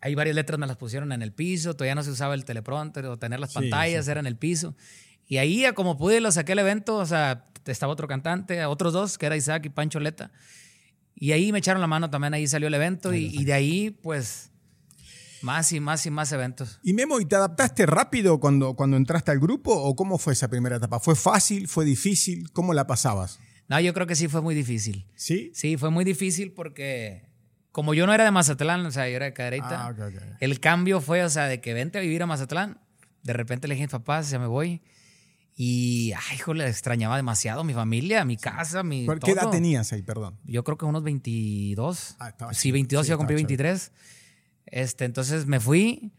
hay varias letras me las pusieron en el piso, todavía no se usaba el teleprompter o tener las pantallas, era en el piso. Y ahí, como pude, lo saqué el evento, o sea, estaba otro cantante, otros dos, que era Isaac y Pancho Leta. Y ahí me echaron la mano también, ahí salió el evento y, y de ahí, pues más y más y más eventos. Y Memo, ¿y te adaptaste rápido cuando, cuando entraste al grupo o cómo fue esa primera etapa? ¿Fue fácil? ¿Fue difícil? ¿Cómo la pasabas? No, yo creo que sí fue muy difícil. ¿Sí? Sí, fue muy difícil porque como yo no era de Mazatlán, o sea, yo era de Cadereyta, ah, el cambio fue, o sea, de que vente a vivir a Mazatlán, de repente le dije a papás, ya me voy. Y, ay, hijo, le extrañaba demasiado mi familia, mi casa, mi. ¿Qué edad tenías ahí, perdón? Yo creo que unos 22. Ah, sí, 22, iba a cumplir 23. Este, entonces me fui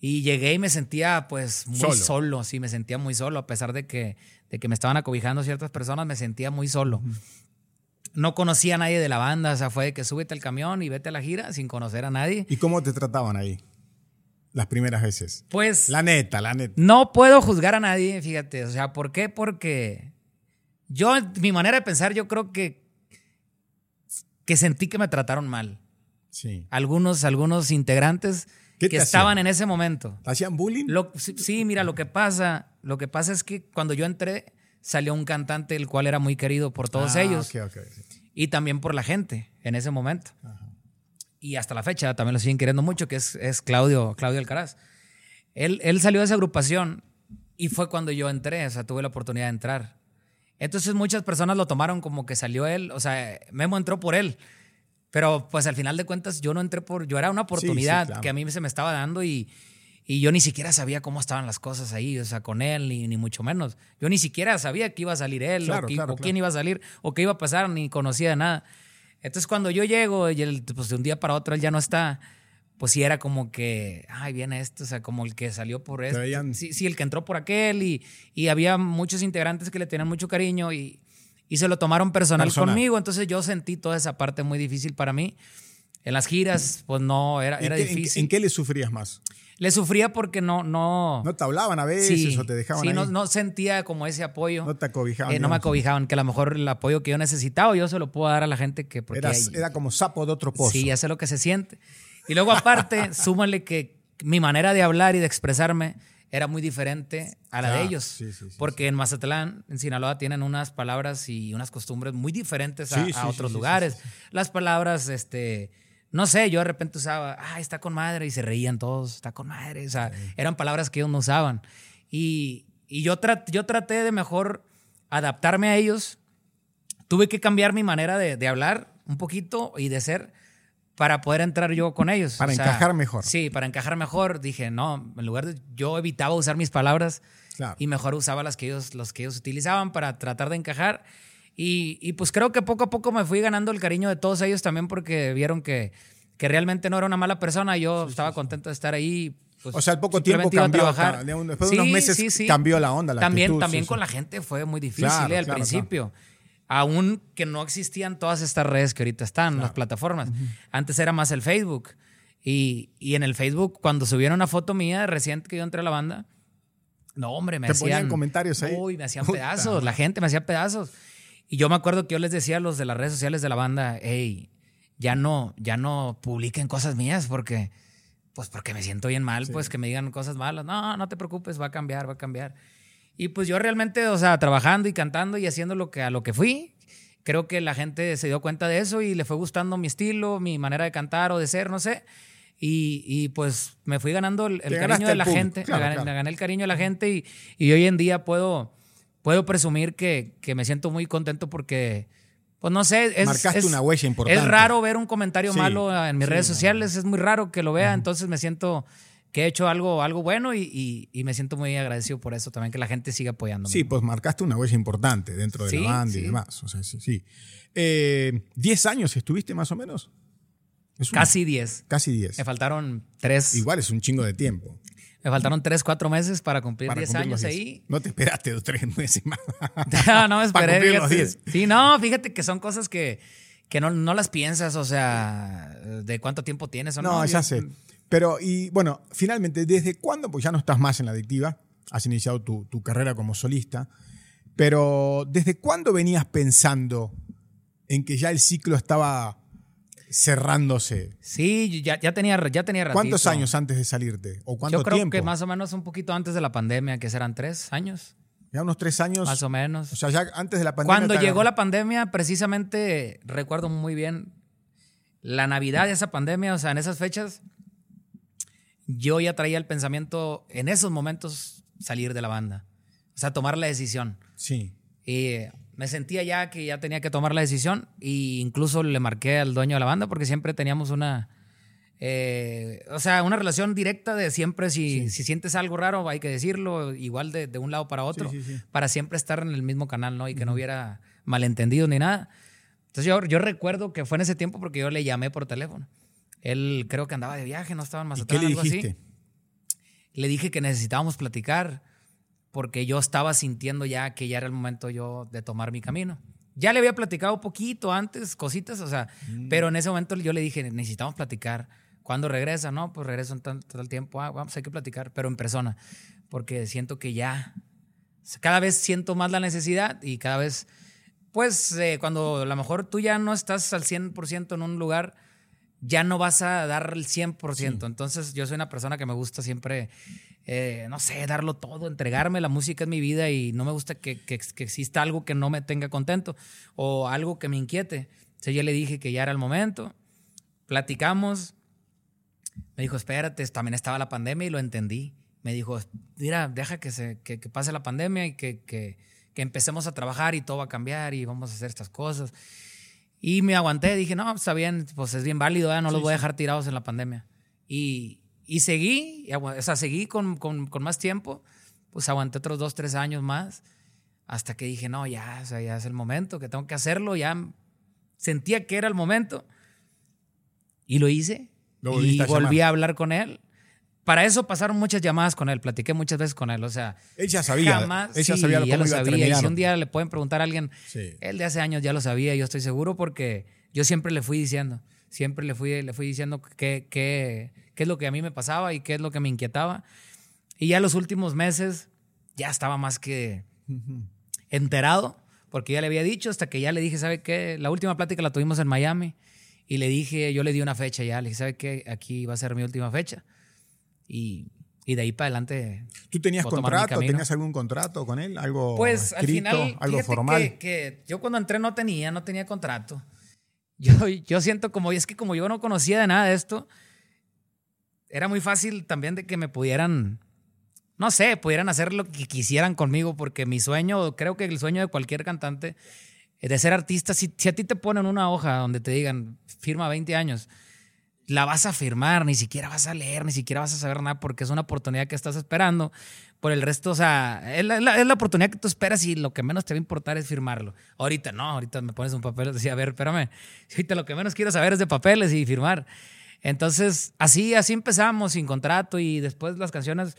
Y llegué y me sentía pues muy solo, sí, me sentía muy solo, a pesar de que, de que me estaban acobijando ciertas personas, me sentía muy solo. No conocía a nadie de la banda, o sea, fue de que súbete al camión y vete a la gira sin conocer a nadie. ¿Y cómo te trataban ahí? Las primeras veces. Pues. La neta, la neta. No puedo juzgar a nadie, fíjate. O sea, ¿por qué? Porque yo, mi manera de pensar, yo creo que, que sentí que me trataron mal. Sí. Algunos, algunos integrantes que estaban en ese momento. ¿Hacían bullying? sí, mira, lo que pasa, lo que pasa es que cuando yo entré, salió un cantante el cual era muy querido por todos ah, ellos. Y también por la gente en ese momento. Y hasta la fecha también lo siguen queriendo mucho, que es, es Claudio, Claudio Alcaraz. Él, él salió de esa agrupación y fue cuando yo entré, o sea, tuve la oportunidad de entrar. Entonces muchas personas lo tomaron como que salió él, o sea, Memo entró por él. Pero pues al final de cuentas yo no entré por, yo era una oportunidad que a mí se me estaba dando y, y, yo ni siquiera sabía cómo estaban las cosas ahí, o sea, con él, ni, ni mucho menos. Yo ni siquiera sabía que iba a salir él o, quién iba a salir o qué iba a pasar, ni conocía de nada. Entonces cuando yo llego y él, pues de un día para otro él ya no está, pues sí era como que, ay, viene esto, o sea, como el que salió por esto. Sí, sí, el que entró por aquel y, y había muchos integrantes que le tenían mucho cariño y y se lo tomaron personal, conmigo. Entonces yo sentí toda esa parte muy difícil para mí. En las giras, pues no, era, era difícil. ¿en, qué le sufrías más? Le sufría porque no... No, no te hablaban a veces o te dejaban Sí, ahí? No, no, sentía como ese apoyo. No te acobijaban. Eh, no me acobijaban, que a lo mejor el apoyo que yo necesitaba yo se lo puedo dar a la gente que... Era, era como sapo de otro pozo. Sí, ya sé lo que se siente. Y luego aparte, súmale que mi manera de hablar y de expresarme era muy diferente a la de ellos. porque en Mazatlán, en Sinaloa, tienen unas palabras y unas costumbres muy diferentes a, otros lugares. Las palabras, este, no sé, yo de repente usaba, ah, está con madre, y se reían todos, está con madre. O sea, eran palabras que ellos no usaban. Y, yo, yo traté de mejor adaptarme a ellos. Tuve que cambiar mi manera de, de hablar un poquito y de ser para poder entrar yo con ellos. Para encajar mejor. Sí, para encajar mejor. Dije, no, en lugar de. Yo evitaba usar mis palabras y mejor usaba las que ellos, los que ellos utilizaban para tratar de encajar. Y, pues creo que poco a poco me fui ganando el cariño de todos ellos también porque vieron que, que realmente no era una mala persona. Yo estaba contento de estar ahí. Pues, o sea, al poco tiempo cambió. Después de unos meses cambió la onda. La también también con la gente fue muy difícil eh, al principio aún que no existían todas estas redes que ahorita están, las plataformas. Antes era más el Facebook. Y, en el Facebook, cuando subieron una foto mía reciente que yo entré a la banda, no, hombre, me ¿Te hacían. Ponían comentarios ahí. Uy, me hacían pedazos. La gente me hacía pedazos. Y yo me acuerdo que yo les decía a los de las redes sociales de la banda, hey, ya no, ya no publiquen cosas mías porque, pues porque me siento bien mal, pues que me digan cosas malas. No, no te preocupes, va a cambiar, va a cambiar. Y pues yo realmente, o sea, trabajando y cantando y haciendo lo que a lo que fui, creo que la gente se dio cuenta de eso y le fue gustando mi estilo, mi manera de cantar o de ser, no sé. Y, pues me fui ganando el, cariño de la gente, me, gané, el cariño de la gente y, y, hoy en día puedo, puedo presumir que, que me siento muy contento porque, pues no sé, es, Marcaste una huella importante. Es raro ver un comentario malo en mis redes sociales, es muy raro que lo vea, entonces me siento que he hecho algo, algo bueno y, me siento muy agradecido por eso también, que la gente siga apoyándome. Sí, pues marcaste una huella importante dentro de la banda y demás. O sea, sí, sí. Eh, ¿Diez años estuviste más o menos? casi diez. Casi diez. Me faltaron tres. Igual es un chingo de tiempo. Me faltaron tres, cuatro meses para cumplir diez años ahí. No te esperaste dos, tres meses más. no, no me esperé. Sí, no, fíjate que son cosas que, que no, no, las piensas, o sea, de cuánto tiempo tienes o no. No, ya sé. Pero, y bueno, finalmente, ¿desde cuándo? Pues ya no estás más en la adictiva, has iniciado tu, carrera como solista, pero ¿desde cuándo venías pensando en que ya el ciclo estaba cerrándose? Sí, ya, ya tenía, ya tenía ratito. ¿Cuántos años antes de salirte? ¿O cuánto Yo creo tiempo? que más o menos un poquito antes de la pandemia, que serán tres años. Ya unos tres años. Más o menos. O sea, ya antes de la pandemia. Cuando llegó la pandemia, precisamente recuerdo muy bien la Navidad de esa pandemia, o sea, en esas fechas, yo ya traía el pensamiento en esos momentos salir de la banda. O sea, tomar la decisión. Sí. Y me sentía ya que ya tenía que tomar la decisión e incluso le marqué al dueño de la banda porque siempre teníamos una, eh, o sea, una relación directa de siempre si, si, sientes algo raro hay que decirlo, igual de, de un lado para otro, para siempre estar en el mismo canal, ¿no? Y que no hubiera malentendido ni nada. Entonces yo, yo recuerdo que fue en ese tiempo porque yo le llamé por teléfono. Él creo que andaba de viaje, no estaba en Mazatlán, ¿Y qué le dijiste? le dije que necesitábamos platicar porque yo estaba sintiendo ya que ya era el momento yo de tomar mi camino. Ya le había platicado poquito antes, cositas, o sea, mm. pero en ese momento yo le dije, necesitamos platicar. ¿Cuándo regresa? No, pues regreso en tanto el tiempo. Ah, vamos, hay que platicar, pero en persona, porque siento que ya, cada vez siento más la necesidad y cada vez, pues, eh, cuando a lo mejor tú ya no estás al 100% en un lugar, ya no vas a dar el 100%. Entonces, yo soy una persona que me gusta siempre eh, no sé, darlo todo, entregarme. La música es mi vida y no me gusta que, exista algo que no me tenga contento o algo que me inquiete. Entonces yo le dije que ya era el momento, platicamos. Me dijo, espérate, también estaba la pandemia y lo entendí. Me dijo, mira, deja que, se, que, pase la pandemia y que, que, empecemos a trabajar y todo va a cambiar y vamos a hacer estas cosas. Y me aguanté, dije, no, está bien, pues es bien válido, no los voy a dejar tirados en la pandemia. Y, y seguí, o sea, seguí con, con, con, más tiempo, pues aguanté otros dos, tres años más, hasta que dije, no, ya, o sea, ya es el momento, que tengo que hacerlo, ya sentía que era el momento. Y lo hice. y volví a hablar con él. Para eso pasaron muchas llamadas con él, platiqué muchas veces con él, o sea. Él ya sabía. Jamás, él ya sabía lo, ya lo sabía. Y si un día le pueden preguntar a alguien, él de hace años ya lo sabía, yo estoy seguro, porque yo siempre le fui diciendo, siempre le fui, le fui diciendo que, que qué es lo que a mí me pasaba y qué es lo que me inquietaba. Y ya los últimos meses ya estaba más que enterado, porque ya le había dicho, hasta que ya le dije, ¿sabe qué? La última plática la tuvimos en Miami y le dije, yo le di una fecha ya, le dije, ¿sabe qué? Aquí va a ser mi última fecha. Y, y de ahí para adelante. ¿Tú tenías contrato? ¿Tenías algún contrato con él? ¿Algo pues, escrito, al final, algo formal? Que, que, yo cuando entré no tenía, no tenía contrato. Yo, yo siento como, es que como yo no conocía de nada de esto, era muy fácil también de que me pudieran, no sé, pudieran hacer lo que quisieran conmigo, porque mi sueño, creo que el sueño de cualquier cantante, eh, de ser artista, si, a ti te ponen una hoja donde te digan, firma 20 años, la vas a firmar, ni siquiera vas a leer, ni siquiera vas a saber nada, porque es una oportunidad que estás esperando. Por el resto, o sea, es la, oportunidad que tú esperas y lo que menos te va a importar es firmarlo. Ahorita no, ahorita me pones un papel decía, a ver, espérame, ahorita lo que menos quiero saber es de papeles y firmar. Entonces, así, así empezamos sin contrato y después las canciones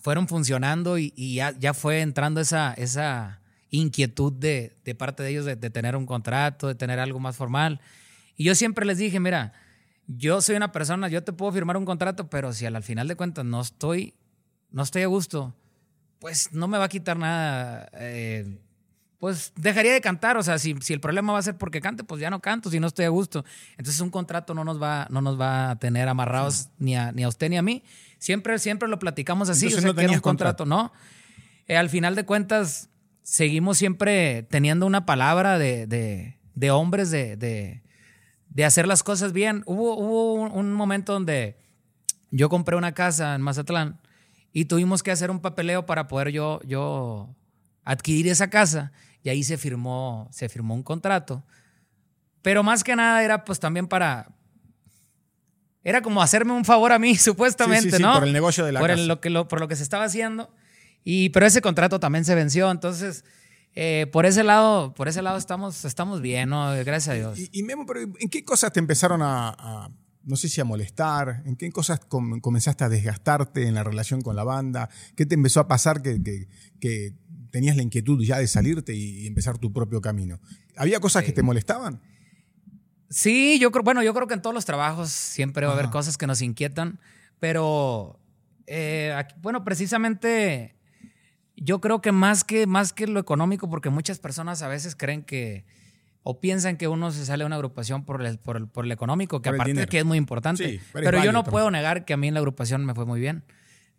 fueron funcionando y, ya, fue entrando esa, esa inquietud de, parte de ellos de, tener un contrato, de tener algo más formal. Y yo siempre les dije, mira, yo soy una persona, yo te puedo firmar un contrato, pero si al final de cuentas no estoy, no estoy a gusto, pues no me va a quitar nada. Eh, pues dejaría de cantar. O sea, si, si, el problema va a ser porque cante, pues ya no canto, si no estoy a gusto. Entonces un contrato no nos va, no nos va a tener amarrados ni, a, ni a usted ni a mí. Siempre, siempre lo platicamos así. o sea, no que un contrato, ¿no? Eh, al final de cuentas, seguimos siempre teniendo una palabra de, de, de hombres de, de, de, hacer las cosas bien. Hubo, hubo un momento donde yo compré una casa en Mazatlán y tuvimos que hacer un papeleo para poder yo, yo adquirir esa casa y ahí se firmó, se firmó un contrato. Pero más que nada era pues también para... Era como hacerme un favor a mí, supuestamente, ¿no? Por el negocio de la por casa. lo que, lo, por lo que se estaba haciendo. Y, pero ese contrato también se venció, entonces... Eh, por ese lado, por ese lado estamos, estamos bien, ¿no? Gracias a Dios. Y, Memo, pero ¿en qué cosas te empezaron a, no sé si a molestar? ¿En qué cosas comenzaste a desgastarte en la relación con la banda? ¿Qué te empezó a pasar que, que, que tenías la inquietud ya de salirte y, empezar tu propio camino. ¿Había cosas que te molestaban? Sí, yo creo, bueno, yo creo que en todos los trabajos siempre va a haber cosas que nos inquietan, pero eh, bueno, precisamente yo creo que más que más que lo económico, porque muchas personas a veces creen que o piensan que uno se sale de una agrupación por el, por el, económico, que aparte de que es muy importante, pero, yo no puedo negar que a mí en la agrupación me fue muy bien.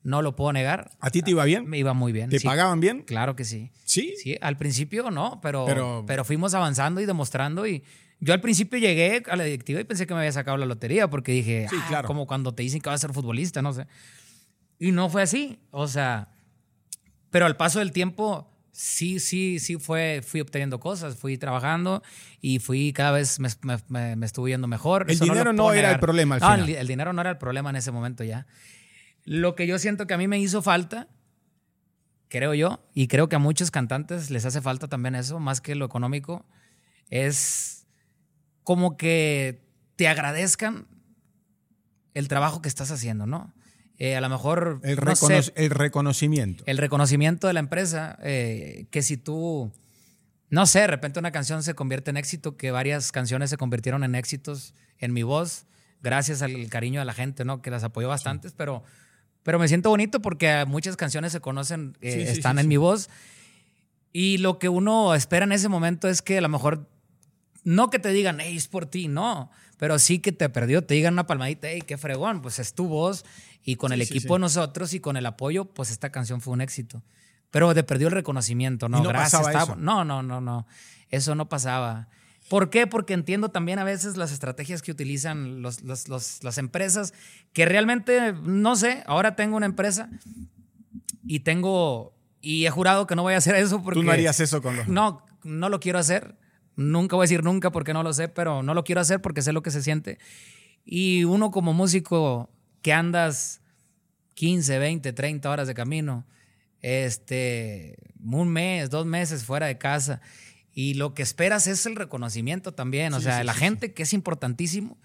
No lo puedo negar. ¿A ti te iba bien? Me iba muy bien. ¿Te pagaban bien? Claro que sí. ¿Sí? Sí, al principio no, pero, pero, fuimos avanzando y demostrando. Y yo al principio llegué a la directiva y pensé que me había sacado la lotería porque dije, sí, ah, claro. como cuando te dicen que vas a ser futbolista, no sé. Y no fue así. O sea, pero al paso del tiempo sí, sí, sí fue, fui obteniendo cosas, fui trabajando y fui cada vez me, me, estuve yendo mejor. El dinero no, era el problema al final. el, dinero no era el problema en ese momento ya. Lo que yo siento que a mí me hizo falta, creo yo, y creo que a muchos cantantes les hace falta también eso, más que lo económico, es como que te agradezcan el trabajo que estás haciendo, ¿no? Eh, a lo mejor... El, el, reconocimiento. El reconocimiento de la empresa, eh, que si tú, no sé, de repente una canción se convierte en éxito, que varias canciones se convirtieron en éxitos en mi voz, gracias al cariño de la gente, ¿no? Que las apoyó bastantes, pero, pero me siento bonito porque muchas canciones se conocen, eh, están en mi voz. Y lo que uno espera en ese momento es que a lo mejor, no que te digan, hey, es por ti, no, pero sí que te perdió, te digan una palmadita, hey, qué fregón, pues es tu voz y con el equipo de nosotros y con el apoyo, pues esta canción fue un éxito. Pero te perdió el reconocimiento, ¿no? no Gracias. No, no, no, no. Eso no pasaba. ¿Por qué? Porque entiendo también a veces las estrategias que utilizan los, las empresas, que realmente, no sé, ahora tengo una empresa y tengo, y he jurado que no voy a hacer eso porque... Tú no harías eso con los... No, no lo quiero hacer. Nunca voy a decir nunca porque no lo sé, pero no lo quiero hacer porque sé lo que se siente. Y uno como músico que andas 15, 20, 30 horas de camino, este, un mes, dos meses fuera de casa, y lo que esperas es el reconocimiento también, o sea, de la gente, que es importantísimo,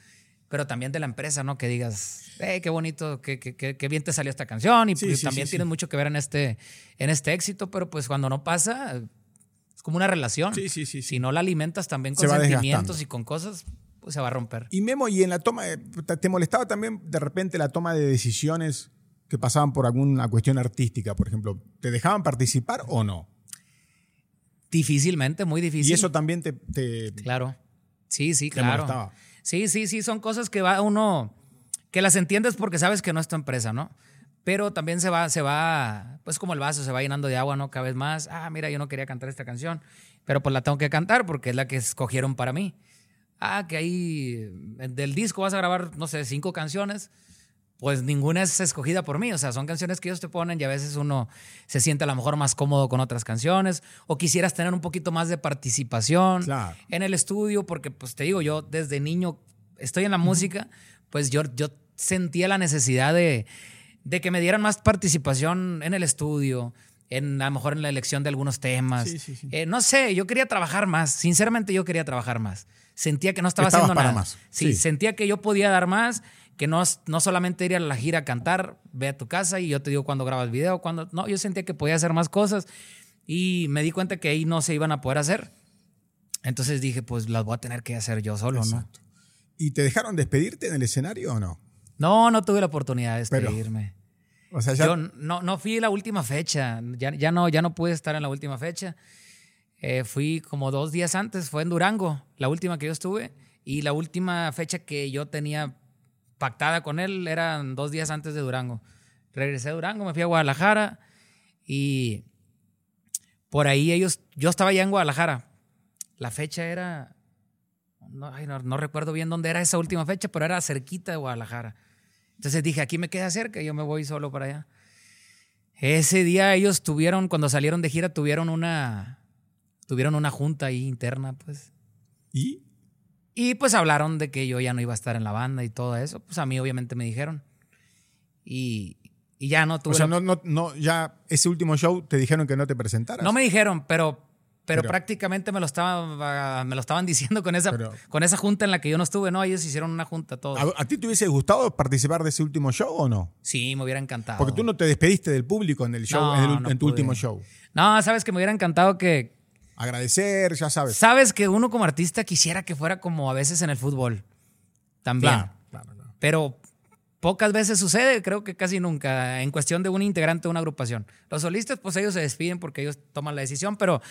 pero también de la empresa, ¿no? Que digas, hey, qué bonito, qué, qué, qué, bien te salió esta canción, y pues también tienes mucho que ver en este, en este éxito, pero pues cuando no pasa, como una relación. Sí, sí, sí. Si no la alimentas también con sentimientos y con cosas, pues se va a romper. Y Memo, y en la toma, ¿te molestaba también de repente la toma de decisiones que pasaban por alguna cuestión artística, por ejemplo? ¿Te dejaban participar o no? Difícilmente, muy difícil. Y eso también te... claro. Sí, sí, claro. Sí, sí, sí, son cosas que va uno, que las entiendes porque sabes que no es tu empresa, ¿no? Pero también se va, se va, pues como el vaso se va llenando de agua, ¿no? Cada vez más. Ah, mira, yo no quería cantar esta canción, pero pues la tengo que cantar porque es la que escogieron para mí ah, que ahí del disco vas a grabar, no sé, cinco canciones, pues ninguna es escogida por mí. O sea, son canciones que ellos te ponen y a veces uno se siente a lo mejor más cómodo con otras canciones o quisieras tener un poquito más de participación en el estudio, porque pues te digo, yo desde niño estoy en la música, pues yo, yo sentía la necesidad de, de que me dieran más participación en el estudio, en, a lo mejor en la elección de algunos temas. Eh, no sé, yo quería trabajar más. Sinceramente, yo quería trabajar más. Sentía que no estaba haciendo nada. Más. Sí, sentía que yo podía dar más, que no, no solamente ir a la gira a cantar, ve a tu casa y yo te digo cuando grabas video, cuando. No, yo sentía que podía hacer más cosas y me di cuenta que ahí no se iban a poder hacer. Entonces dije, pues las voy a tener que hacer yo solo, ¿no? ¿Y te dejaron despedirte en el escenario o no? No, no tuve la oportunidad de despedirme. Yo no, no fui la última fecha, ya, ya, no, ya no pude estar en la última fecha. Eh, fui como dos días antes, fue en Durango, la última que yo estuve, y la última fecha que yo tenía pactada con él eran dos días antes de Durango. Regresé a Durango, me fui a Guadalajara y por ahí ellos, yo estaba ya en Guadalajara. La fecha era, no, no, no recuerdo bien dónde era esa última fecha, pero era cerquita de Guadalajara. Entonces dije, aquí me queda cerca, yo me voy solo para allá. Ese día ellos tuvieron, cuando salieron de gira, tuvieron una, tuvieron una junta ahí interna, pues. ¿Y? Y pues hablaron de que yo ya no iba a estar en la banda y todo eso. Pues a mí obviamente me dijeron. Y, y ya no tuve... O sea, no, no, no, ya ese último show te dijeron que no te presentaras. No me dijeron, pero pero, prácticamente me lo, estaban, me lo estaban diciendo con esa, con esa junta en la que yo no estuve, ¿no? Ellos hicieron una junta todos. ¿A, ti te hubiese gustado participar de ese último show o no? Sí, me hubiera encantado. Porque tú no te despediste del público en el show, en, tu último show. No, sabes que me hubiera encantado que. Agradecer, ya sabes. Sabes que uno como artista quisiera que fuera como a veces en el fútbol. También. Claro, claro, claro. Pero pocas veces sucede, creo que casi nunca, en cuestión de un integrante de una agrupación. Los solistas, pues ellos se despiden porque ellos toman la decisión, pero,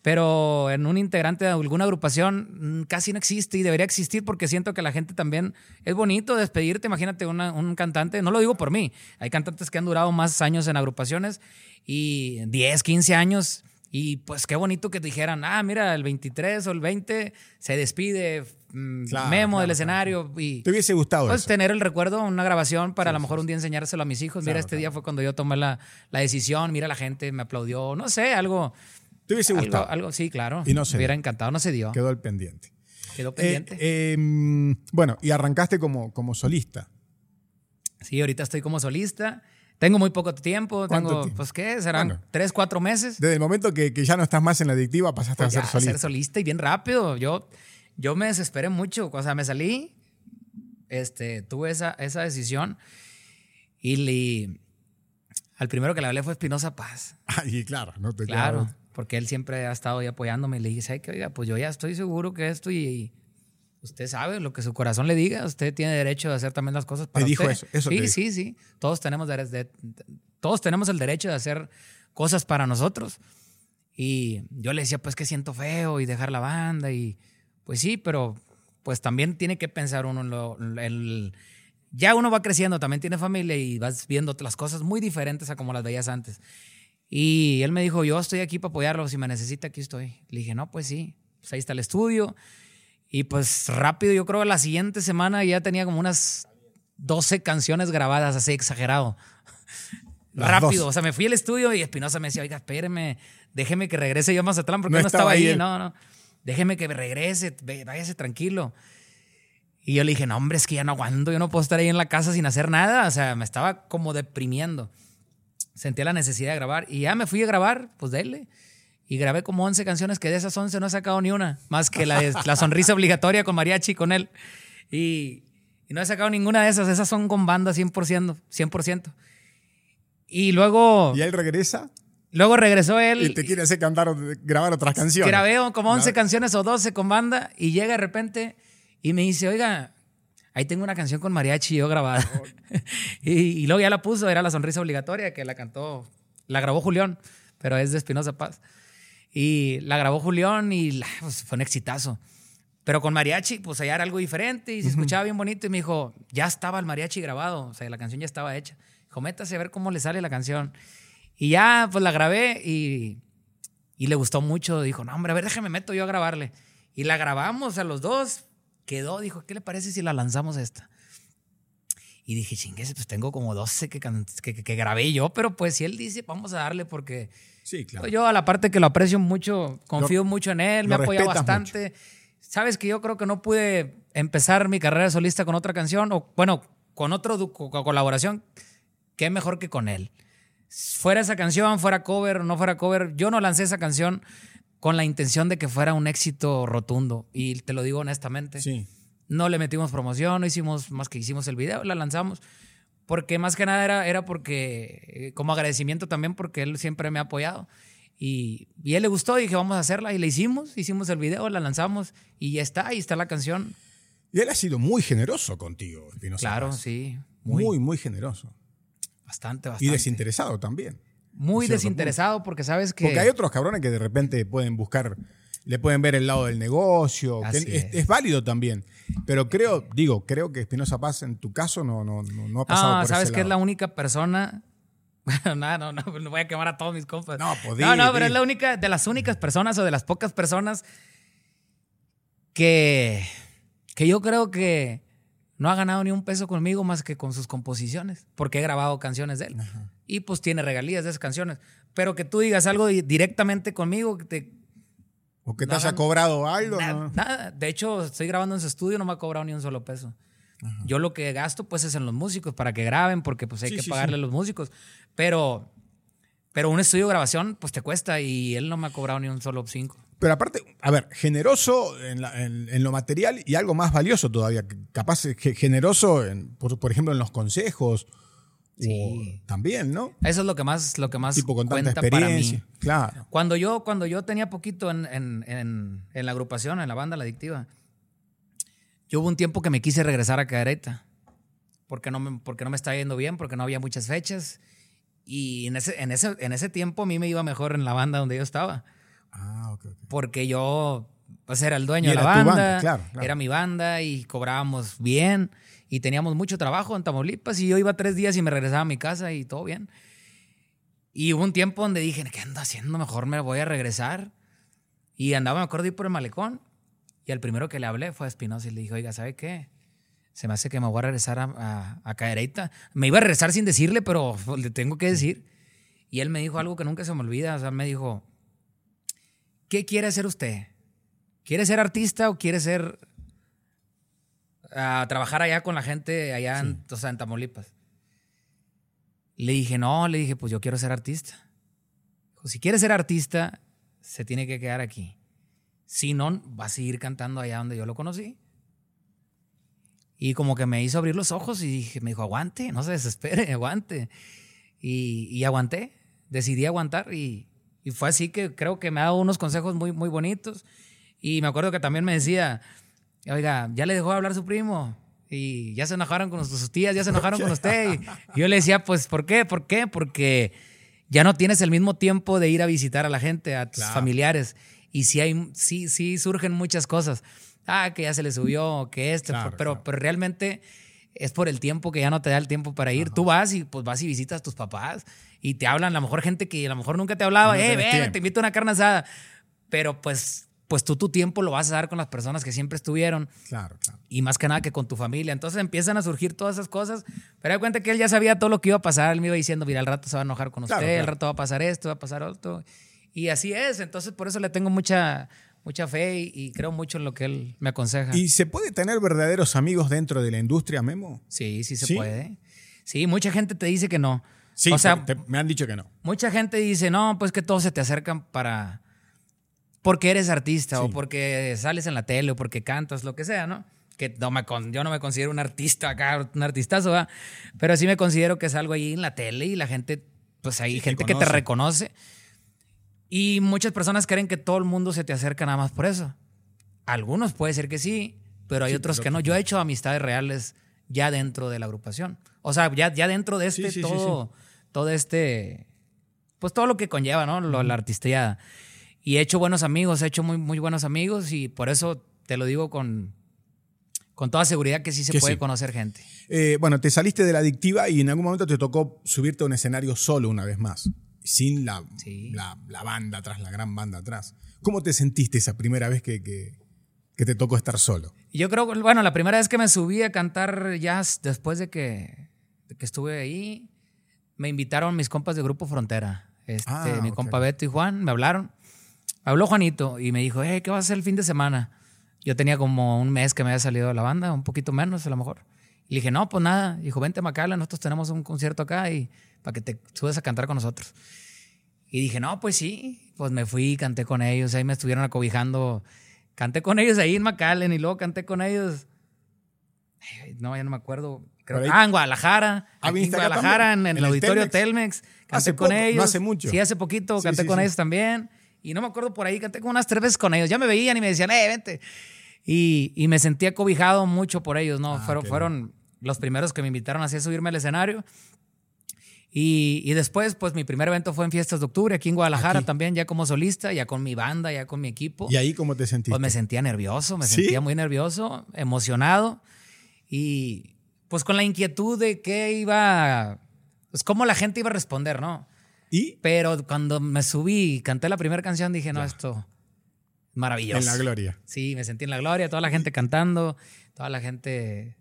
pero en un integrante de alguna agrupación mm, casi no existe y debería existir porque siento que la gente también es bonito despedirte. Imagínate un cantante, no lo digo por mí, hay cantantes que han durado más años en agrupaciones y 10, 15 años y pues qué bonito que dijeran, ah, mira, el 23 o el 20 se despide mm, Memo del escenario. Y, ¿Te hubiese gustado pues, tener el recuerdo, una grabación para a lo mejor un día enseñárselo a mis hijos. mira, este día fue cuando yo tomé la, la, decisión, mira, la gente me aplaudió, no sé, algo. ¿Te hubiese gustado? Algo, sí, claro. Y no se Me hubiera encantado, no se dio. Quedó el pendiente. Quedó pendiente. Eh, em, bueno, y arrancaste como, como solista. Sí, ahorita estoy como solista. Tengo muy poco tiempo, tengo, pues qué, serán tres, cuatro meses. Desde el momento que, ya no estás más en la adictiva, pasaste a pues ser solista. A ser solista y bien rápido. Yo, yo me desesperé mucho, o sea, me salí, este, tuve esa, esa decisión Y al primero que le hablé fue Espinosa Paz. Y claro, no te Claro, porque él siempre ha estado ahí apoyándome. Y le dije, que oiga, pues yo ya estoy seguro que esto y, usted sabe lo que su corazón le diga. Usted tiene derecho de hacer también las cosas para ¿Te dijo eso? eso sí, sí, sí. Todos tenemos, de, todos tenemos el derecho de hacer cosas para nosotros. Y yo le decía, pues que siento feo y dejar la banda. Y pues sí, pero pues también tiene que pensar uno en lo, el, ya uno va creciendo, también tiene familia y vas viendo las cosas muy diferentes a como las veías antes. Y él me dijo, yo estoy aquí para apoyarlo, si me necesita, aquí estoy. Le dije, no, pues sí, pues ahí está el estudio. Y pues rápido, yo creo que la siguiente semana ya tenía como unas 12 canciones grabadas, así exagerado. rápido, o sea, me fui al estudio y Espinosa me decía, oiga, espéreme, déjeme que regrese yo a Mazatlán porque no, no estaba, ahí. No, no, déjeme que regrese, váyase tranquilo. Y yo le dije, no, hombre, es que ya no aguanto, yo no puedo estar ahí en la casa sin hacer nada. O sea, me estaba como deprimiendo. Sentía la necesidad de grabar y ya me fui a grabar, pues dele. Y grabé como 11 canciones que de esas 11 no he sacado ni una, más que la, la sonrisa obligatoria con mariachi con él. Y, no he sacado ninguna de esas, esas son con banda 100%, 100%. Y luego... ¿Y él regresa? Luego regresó él. Y te quiere hacer cantar, grabar otras canciones. Grabé como 11 canciones o 12 con banda y llega de repente y me dice, oiga, ahí tengo una canción con mariachi yo grabada. y, luego ya la puso, era La Sonrisa Obligatoria, que la cantó, la grabó Julián, pero es de Espinosa Paz. Y la grabó Julián y pues, fue un exitazo. Pero con mariachi, pues allá era algo diferente y se escuchaba bien bonito. Y me dijo, ya estaba el mariachi grabado, o sea, la canción ya estaba hecha. Dijo, métase a ver cómo le sale la canción. Y ya, pues la grabé y, y le gustó mucho. Dijo, no, hombre, a ver, déjame meto yo a grabarle. Y la grabamos a los dos quedó, dijo, ¿qué le parece si la lanzamos esta? Y dije, chinguese, pues tengo como 12 que, que, grabé yo, pero pues si él dice, vamos a darle porque sí, claro. yo a la parte que lo aprecio mucho, confío mucho en él, me apoya bastante. Sabes que yo creo que no pude empezar mi carrera solista con otra canción, o bueno, con otra colaboración, qué mejor que con él. Fuera esa canción, fuera cover o no fuera cover, yo no lancé esa canción con la intención de que fuera un éxito rotundo. Y te lo digo honestamente. Sí. No le metimos promoción, no hicimos más que hicimos el video, la lanzamos. Porque más que nada era, era porque, eh, como agradecimiento también, porque él siempre me ha apoyado. Y, y, a él le gustó y dije, vamos a hacerla. Y la hicimos, hicimos el video, la lanzamos y ya está, ahí está la canción. Y él ha sido muy generoso contigo, Claro, sí. Muy, muy, muy generoso. Bastante, bastante. Y desinteresado también. Muy desinteresado porque sabes que... Porque hay otros cabrones que de repente pueden buscar, le pueden ver el lado del negocio, es, válido también. Pero creo, digo, creo que Espinosa Paz en tu caso no, no, no, ha pasado ah, sabes que es la única persona... Bueno, nada, no, no, no voy a quemar a todos mis compas. No, pues, No, no, pero es la única, de las únicas personas o de las pocas personas que, que yo creo que no ha ganado ni un peso conmigo más que con sus composiciones, porque he grabado canciones de él. Y pues tiene regalías de esas canciones. Pero que tú digas algo directamente conmigo, que te... O que te haya cobrado algo. Nada, De hecho, estoy grabando en su estudio, no me ha cobrado ni un solo peso. Yo lo que gasto pues es en los músicos para que graben, porque pues hay que pagarle a los músicos. Pero, pero un estudio de grabación pues te cuesta y él no me ha cobrado ni un solo cinco. Pero aparte, a ver, generoso en, lo material y algo más valioso todavía, capaz generoso, por, ejemplo, en los consejos. Sí. también, ¿no? Eso es lo que más, lo que más tipo con tanta experiencia. Claro. Cuando yo, cuando yo tenía poquito en, en, la agrupación, en la banda La Adictiva, yo hubo un tiempo que me quise regresar a Cadereta. Porque no, me, porque no me estaba yendo bien, porque no había muchas fechas. Y en ese, en, ese, en ese tiempo a mí me iba mejor en la banda donde yo estaba. Ah, Porque yo pues, era el dueño de la banda, era mi banda y cobrábamos bien y teníamos mucho trabajo en Tamaulipas y yo iba tres días y me regresaba a mi casa y todo bien. Y hubo un tiempo donde dije, ¿qué ando haciendo? Mejor me voy a regresar. Y andaba, me acuerdo, ir por el malecón. Y al primero que le hablé fue a Espinosa y le dije, oiga, ¿sabe qué? Se me hace que me voy a regresar a, a, Cadereyta. Me iba a regresar sin decirle, pero le tengo que decir. Y él me dijo algo que nunca se me olvida. O sea, me dijo, ¿qué quiere ser usted? ¿Quiere ser artista o quiere ser a trabajar allá con la gente allá en, Tamaulipas? Le dije, no, le dije, pues yo quiero ser artista. si quiere ser artista, se tiene que quedar aquí. Si no, va a seguir cantando allá donde yo lo conocí. Y como que me hizo abrir los ojos y dije, me dijo, aguante, no se desespere, aguante. Y, y aguanté, decidí aguantar y, y, fue así que creo que me ha dado unos consejos muy, muy bonitos. Y me acuerdo que también me decía, oiga, ya le dejó de hablar su primo y ya se enojaron con sus tías, ya se enojaron con usted. Y yo le decía, pues, ¿por qué? ¿Por qué? Porque ya no tienes el mismo tiempo de ir a visitar a la gente, a tus familiares. Y sí, hay, sí, sí surgen muchas cosas. Ah, que ya se le subió, que esto, pero, pero realmente es por el tiempo que ya no te da el tiempo para ir. Tú vas y pues vas y visitas a tus papás y te hablan, a lo mejor gente que a lo mejor nunca te hablaba, eh, ven, te invito a una carne asada. Pero pues pues tú tu tiempo lo vas a dar con las personas que siempre estuvieron. Claro, claro. Y más que nada que con tu familia. Entonces empiezan a surgir todas esas cosas. Pero da cuenta que él ya sabía todo lo que iba a pasar. Él me iba diciendo, mira, al rato se va a enojar con usted, al rato va a pasar esto, va a pasar otro. Y así es. Entonces por eso le tengo mucha, mucha fe y, creo mucho en lo que él me aconseja. ¿Y se puede tener verdaderos amigos dentro de la industria, Memo? Sí, sí se puede. Sí, mucha gente te dice que no. Sí, o sea, me han dicho que no. Mucha gente dice, no, pues que todos se te acercan para porque eres artista o porque sales en la tele o porque cantas, lo que sea, ¿no? Que no me yo no me considero un artista acá, un artistazo, ¿verdad? Pero sí me considero que es algo ahí en la tele y la gente, pues hay gente que te reconoce. Y muchas personas creen que todo el mundo se te acerca nada más por eso. Algunos puede ser que sí, pero hay otros que no. Yo he hecho amistades reales ya dentro de la agrupación. O sea, ya, ya dentro de este, todo, todo este, pues todo lo que conlleva, ¿no? Lo, la artistía y he hecho buenos amigos, he hecho muy, muy buenos amigos y por eso te lo digo con, con toda seguridad que sí se puede conocer gente. Eh, bueno, te saliste de la adictiva y en algún momento te tocó subirte a un escenario solo una vez más, sin la, la, banda atrás, la gran banda atrás. ¿Cómo te sentiste esa primera vez que, que, te tocó estar solo? Yo creo que, bueno, la primera vez que me subí a cantar jazz después de que, que estuve ahí, me invitaron mis compas de Grupo Frontera. Este, ah, mi compa Beto y Juan me hablaron Habló Juanito y me dijo, hey, ¿qué vas a hacer el fin de semana? Yo tenía como un mes que me había salido de la banda, un poquito menos a lo mejor. Y le dije, no, pues nada. Dijo, vente a Macala, nosotros tenemos un concierto acá y para que te subes a cantar con nosotros. Y dije, no, pues sí. Pues me fui, canté con ellos, ahí me estuvieron acobijando. Canté con ellos ahí en McAllen y luego canté con ellos. No, ya no me acuerdo. Creo, ah, en Guadalajara. Ah, en Guadalajara, en, el, auditorio Telmex. Canté con ellos. No hace mucho. Sí, hace poquito canté con ellos también. Y no me acuerdo por ahí, canté como unas tres veces con ellos. Ya me veían y me decían, eh, vente. Y, y me sentía cobijado mucho por ellos, ¿no? Ah, fueron, fueron los primeros que me invitaron así a subirme al escenario. Y, y, después, pues mi primer evento fue en Fiestas de Octubre, aquí en Guadalajara también, ya como solista, ya con mi banda, ya con mi equipo. ¿Y ahí cómo te sentiste? Pues me sentía nervioso, me sentía muy nervioso, emocionado y pues con la inquietud de qué iba, pues cómo la gente iba a responder, ¿no? Pero cuando me subí y canté la primera canción, dije, no, esto maravilloso. En la gloria. Sí, me sentí en la gloria, toda la gente cantando, toda la gente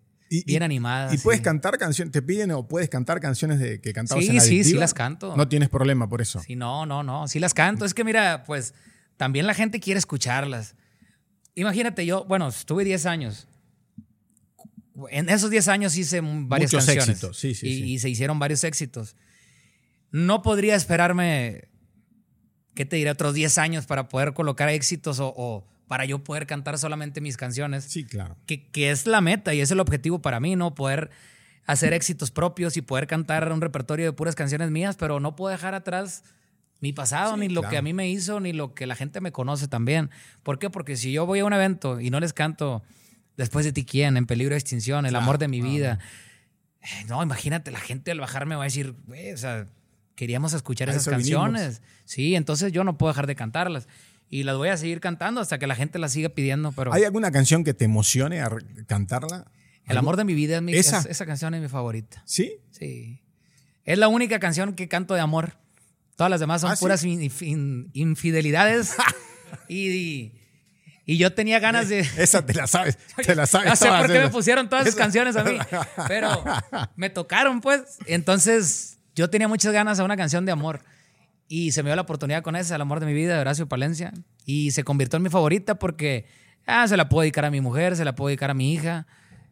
bien animada. ¿Y puedes cantar canciones? ¿Te piden o puedes cantar canciones de, que cantabas en la Sí, sí, sí las canto. No tienes problema por eso. Sí, no, no, no, sí las canto. Es que mira, pues también la gente quiere escucharlas. Imagínate, yo, bueno, estuve 10 años. En esos 10 años hice varias Muchos canciones. éxitos, sí, sí, y se hicieron varios éxitos no podría esperarme, ¿qué te diré? Otros 10 años para poder colocar éxitos o, para yo poder cantar solamente mis canciones. Sí, claro. Que, que, es la meta y es el objetivo para mí, ¿no? Poder hacer éxitos propios y poder cantar un repertorio de puras canciones mías, pero no puedo dejar atrás mi pasado, ni lo que a mí me hizo, ni lo que la gente me conoce también. ¿Por qué? Porque si yo voy a un evento y no les canto Después de ti, ¿quién? En peligro de extinción, el amor de mi vida. Eh, no, imagínate, la gente al bajarme va a decir, güey, o sea, queríamos escuchar esas canciones. Sí, entonces yo no puedo dejar de cantarlas. Y las voy a seguir cantando hasta que la gente las siga pidiendo. Pero... ¿Hay alguna canción que te emocione a cantarla? El amor de mi vida es mi, ¿Esa? esa canción es mi favorita. ¿Sí? Sí. Es la única canción que canto de amor. Todas las demás son ¿Ah, puras infidelidades. y, y, yo tenía ganas de. Esa te la sabes. Te la sabes. No sé por qué me pusieron todas esas canciones a mí. Pero me tocaron, pues. Entonces yo tenía muchas ganas de una canción de amor y se me dio la oportunidad con esa, El amor de mi vida, de Horacio Palencia, y se convirtió en mi favorita porque ah, se la puedo dedicar a mi mujer, se la puedo dedicar a mi hija.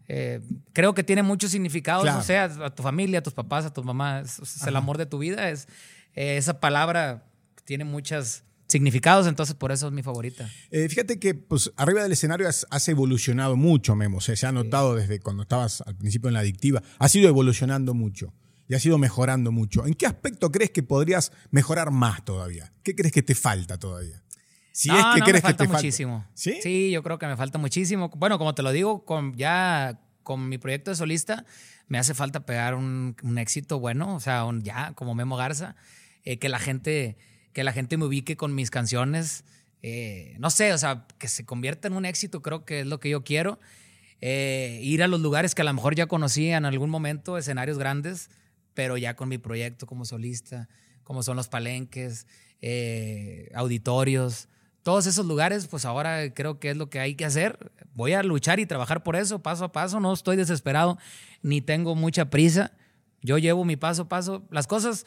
Eh, creo que tiene muchos significados, o sea, a tu familia, a tus papás, a tus mamás. el amor de tu vida es eh, esa palabra tiene muchas significados, entonces por eso es mi favorita. Eh, fíjate que pues, arriba del escenario has, evolucionado mucho, Memo. se ha notado desde cuando estabas al principio en la adictiva. Has ido evolucionando mucho y has ido mejorando mucho. ¿En qué aspecto crees que podrías mejorar más todavía? ¿Qué crees que te falta todavía? Si es que crees me falta que te muchísimo. ¿Sí? Sí, yo creo que me falta muchísimo. Bueno, como te lo digo, con, ya con mi proyecto de solista, me hace falta pegar un, éxito bueno, o sea, ya como Memo Garza, eh, que la gente que la gente me ubique con mis canciones. Eh, no sé, o sea, que se convierta en un éxito, creo que es lo que yo quiero. Eh, ir a los lugares que a lo mejor ya conocí en algún momento, escenarios grandes, pero ya con mi proyecto como solista, como son los palenques, eh, auditorios, todos esos lugares, pues ahora creo que es lo que hay que hacer. Voy a luchar y trabajar por eso, paso a paso, no estoy desesperado, ni tengo mucha prisa. Yo llevo mi paso a paso. Las cosas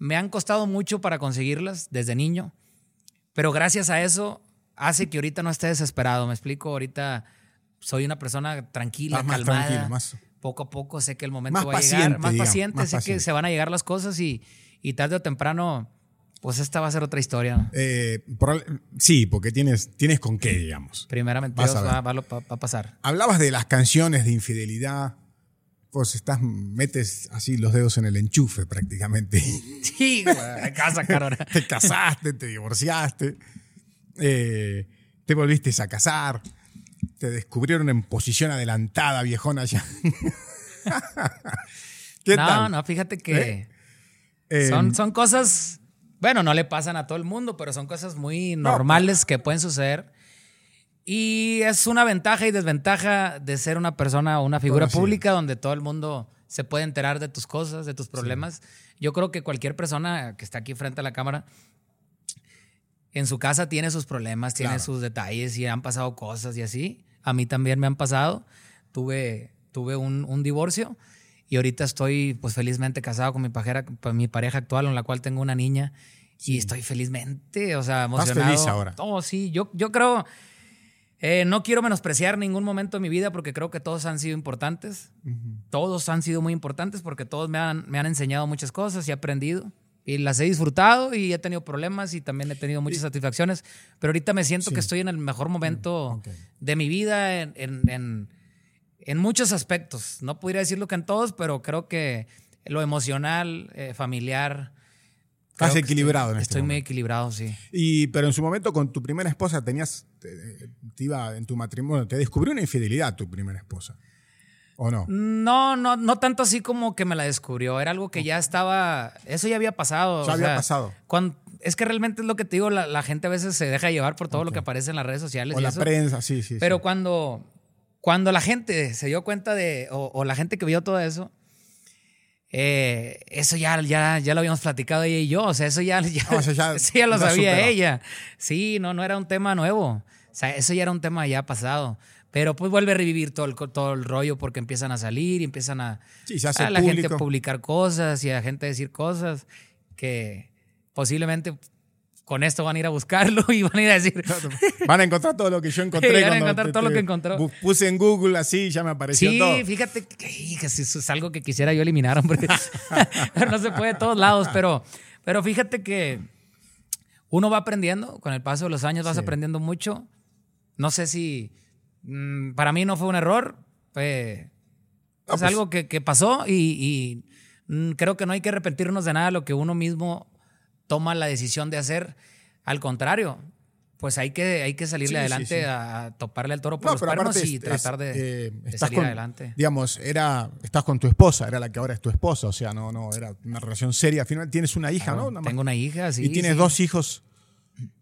me han costado mucho para conseguirlas desde niño, pero gracias a eso hace que ahorita no esté desesperado. Me explico, ahorita soy una persona tranquila, más, calmada. más. Poco a poco sé que el momento va a llegar. Más paciente, sé que se van a llegar las cosas y, y tarde o temprano, pues esta va a ser otra historia. Eh, sí, porque tienes, tienes con qué, digamos. Primeramente, va, va, a pasar. Hablabas de las canciones de infidelidad, pues estás, metes así los dedos en el enchufe prácticamente. Sí, te casa, te casaste, te divorciaste, eh, te volviste a casar, te descubrieron en posición adelantada, viejona ya. ¿Qué no, no, fíjate que ¿Eh? son, em, son cosas, bueno, no le pasan a todo el mundo, pero son cosas muy normales que pueden suceder y es una ventaja y desventaja de ser una persona o una figura pública donde todo el mundo se puede enterar de tus cosas, de tus problemas. Yo creo que cualquier persona que está aquí frente a la cámara, en su casa tiene sus problemas, tiene sus detalles y han pasado cosas y así. A mí también me han pasado. Tuve, tuve un, divorcio y ahorita estoy pues felizmente casado con mi, pareja, mi pareja actual, con la cual tengo una niña. Y estoy felizmente, o sea, emocionado. ¿Estás feliz ahora? Oh, sí. Yo, yo creo eh, no quiero menospreciar ningún momento de mi vida porque creo que todos han sido importantes. Todos han sido muy importantes porque todos me han, me han enseñado muchas cosas y he aprendido. Y las he disfrutado y he tenido problemas y también he tenido muchas satisfacciones. Pero ahorita me siento que estoy en el mejor momento mm, de mi vida en, en, en, muchos aspectos. No podría decirlo que en todos, pero creo que lo emocional, eh, familiar, Estás equilibrado estoy, en este Estoy muy equilibrado, sí. Y, pero en su momento con tu primera esposa tenías, te, iba en tu matrimonio, te descubrió una infidelidad tu primera esposa. ¿O no? No, no, no tanto así como que me la descubrió. Era algo que ya estaba. Eso ya había pasado. Ya había pasado. Cuando, es que realmente es lo que te digo, la, gente a veces se deja llevar por todo lo que aparece en las redes sociales. O la prensa, sí, sí. Pero Cuando, cuando la gente se dio cuenta de, o la gente que vio todo eso, eh, eso ya, ya, ya lo habíamos platicado ella y yo, o sea, eso ya, ya, ya, lo sabía ella. Sí, no, no era un tema nuevo. O sea, eso ya era un tema ya pasado. Pero pues vuelve a revivir todo el, todo el rollo porque empiezan a salir y empiezan a, a la gente a publicar cosas y a la gente a decir cosas que posiblemente con esto van a ir a buscarlo y van a ir a decir. Van a encontrar todo lo que yo encontré. van a encontrar todo lo que encontró. Puse en Google así ya me apareció todo. Sí, fíjate que, eso es algo que quisiera yo eliminar, hombre. no se puede de todos lados, pero, pero fíjate que uno va aprendiendo, con el paso de los años vas aprendiendo mucho. No sé si. Mm, para mí no fue un error. Fue, es pues algo que, que pasó y, y mm, creo que no hay que arrepentirnos de nada lo que uno mismo toma la decisión de hacer. Al contrario, pues hay que, hay que salirle adelante a toparle al toro por los cuernos y tratar de, eh, salir adelante. Digamos, era, estás con tu esposa, era la que ahora es tu esposa, o sea, no, no, era una relación seria. Al final tienes una hija, ¿no? tengo una hija, sí. Y tienes dos hijos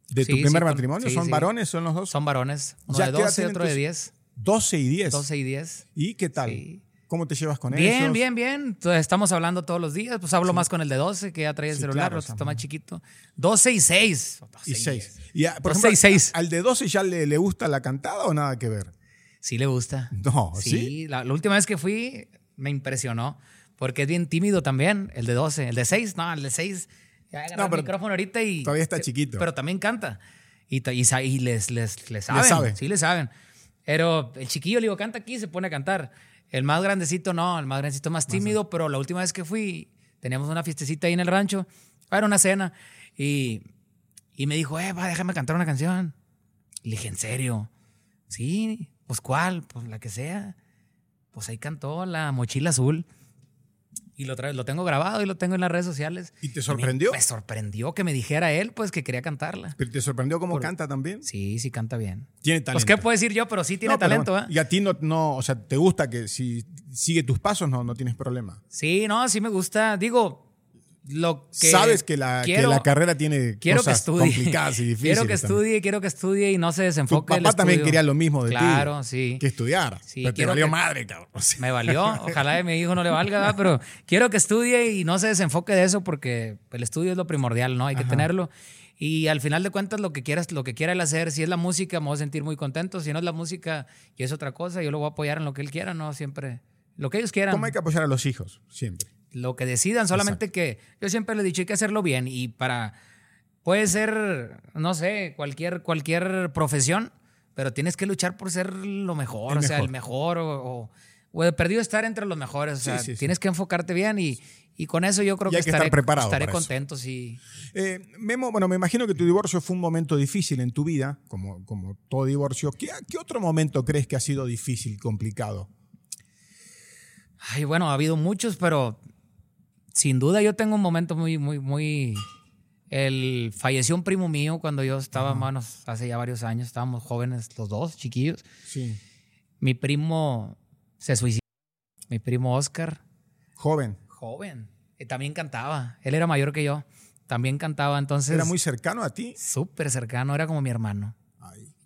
de tu primer matrimonio, ¿son varones? ¿Son los dos? Son varones, uno de 12 y otro de 10. 12 y 10. 12 y 10. ¿Y qué tal? ¿Cómo te llevas con bien, ellos? Bien, bien, bien. Estamos hablando todos los días. Pues hablo más con el de 12, que ya trae el celular, claro, está más chiquito. 12 y 6. y 6. Y, por ejemplo, 6. ¿Al de 12 ya le, le, gusta la cantada o nada que ver? Sí, le gusta. No, sí. sí? La, última vez que fui me impresionó. Porque es bien tímido también, el de 12. El de 6, no, el de 6. Ya no, el micrófono ahorita y. Todavía está chiquito. Pero también canta. Y, y, les, les, les saben. sabe. Sí, le saben. Pero el chiquillo le digo, canta aquí y se pone a cantar. El más grandecito no, el más grandecito más tímido, pero la última vez que fui, teníamos una fiestecita ahí en el rancho, era una cena, y, Y me dijo, eh, va, déjame cantar una canción. Le dije, ¿en serio? Sí, pues ¿cuál? Pues la que sea. Pues ahí cantó La Mochila Azul. Y lo, lo tengo grabado y lo tengo en las redes sociales. ¿Y te sorprendió? Me, sorprendió que me dijera él, pues, que quería cantarla. ¿Pero te sorprendió cómo canta también? Sí, sí canta bien. Tiene talento. Pues, ¿qué puedo decir yo? Pero sí tiene talento, ¿eh? Y a ti no, no, o sea, ¿te gusta que si sigue tus pasos no, no tienes problema? Sí, no, sí me gusta. Digo, lo que sabes que la, que la carrera tiene quiero cosas que complicadas y difíciles. Quiero que estudie, quiero que estudie y no se desenfoque. Tu papá también quería lo mismo de ti. Claro, sí. Que estudiara. Sí, pero te valió madre, cabrón. Me valió. Ojalá a mi hijo no le valga, pero quiero que estudie y no se desenfoque de eso porque el estudio es lo primordial, ¿no? Hay que tenerlo. Y al final de cuentas, lo que quieras, lo que quiera él hacer, si es la música, me voy a sentir muy contento. Si no es la música y es otra cosa, yo lo voy a apoyar en lo que él quiera, ¿no? Siempre. Lo que ellos quieran. ¿Cómo hay que apoyar a los hijos? Siempre lo que decidan, solamente que yo siempre le he dicho hay que hacerlo bien y para, puede ser, no sé, cualquier, cualquier profesión, pero tienes que luchar por ser lo mejor, o sea, el mejor o, o, de perdido estar entre los mejores, o sea, tienes que enfocarte bien y, y con eso yo creo que, estaré, estaré contento. Sí. Eh, Memo, bueno, me imagino que tu divorcio fue un momento difícil en tu vida, como, como todo divorcio. ¿Qué, ¿Qué, otro momento crees que ha sido difícil, complicado? Ay, bueno, ha habido muchos, pero sin duda yo tengo un momento muy, muy, muy... El, falleció un primo mío cuando yo estaba, manos, hace ya varios años, estábamos jóvenes los dos, chiquillos. Sí. Mi primo se suicidó. Mi primo Oscar. Joven. Joven. Y también cantaba. Él era mayor que yo. También cantaba, entonces... ¿Era muy cercano a ti? Súper cercano, era como mi hermano.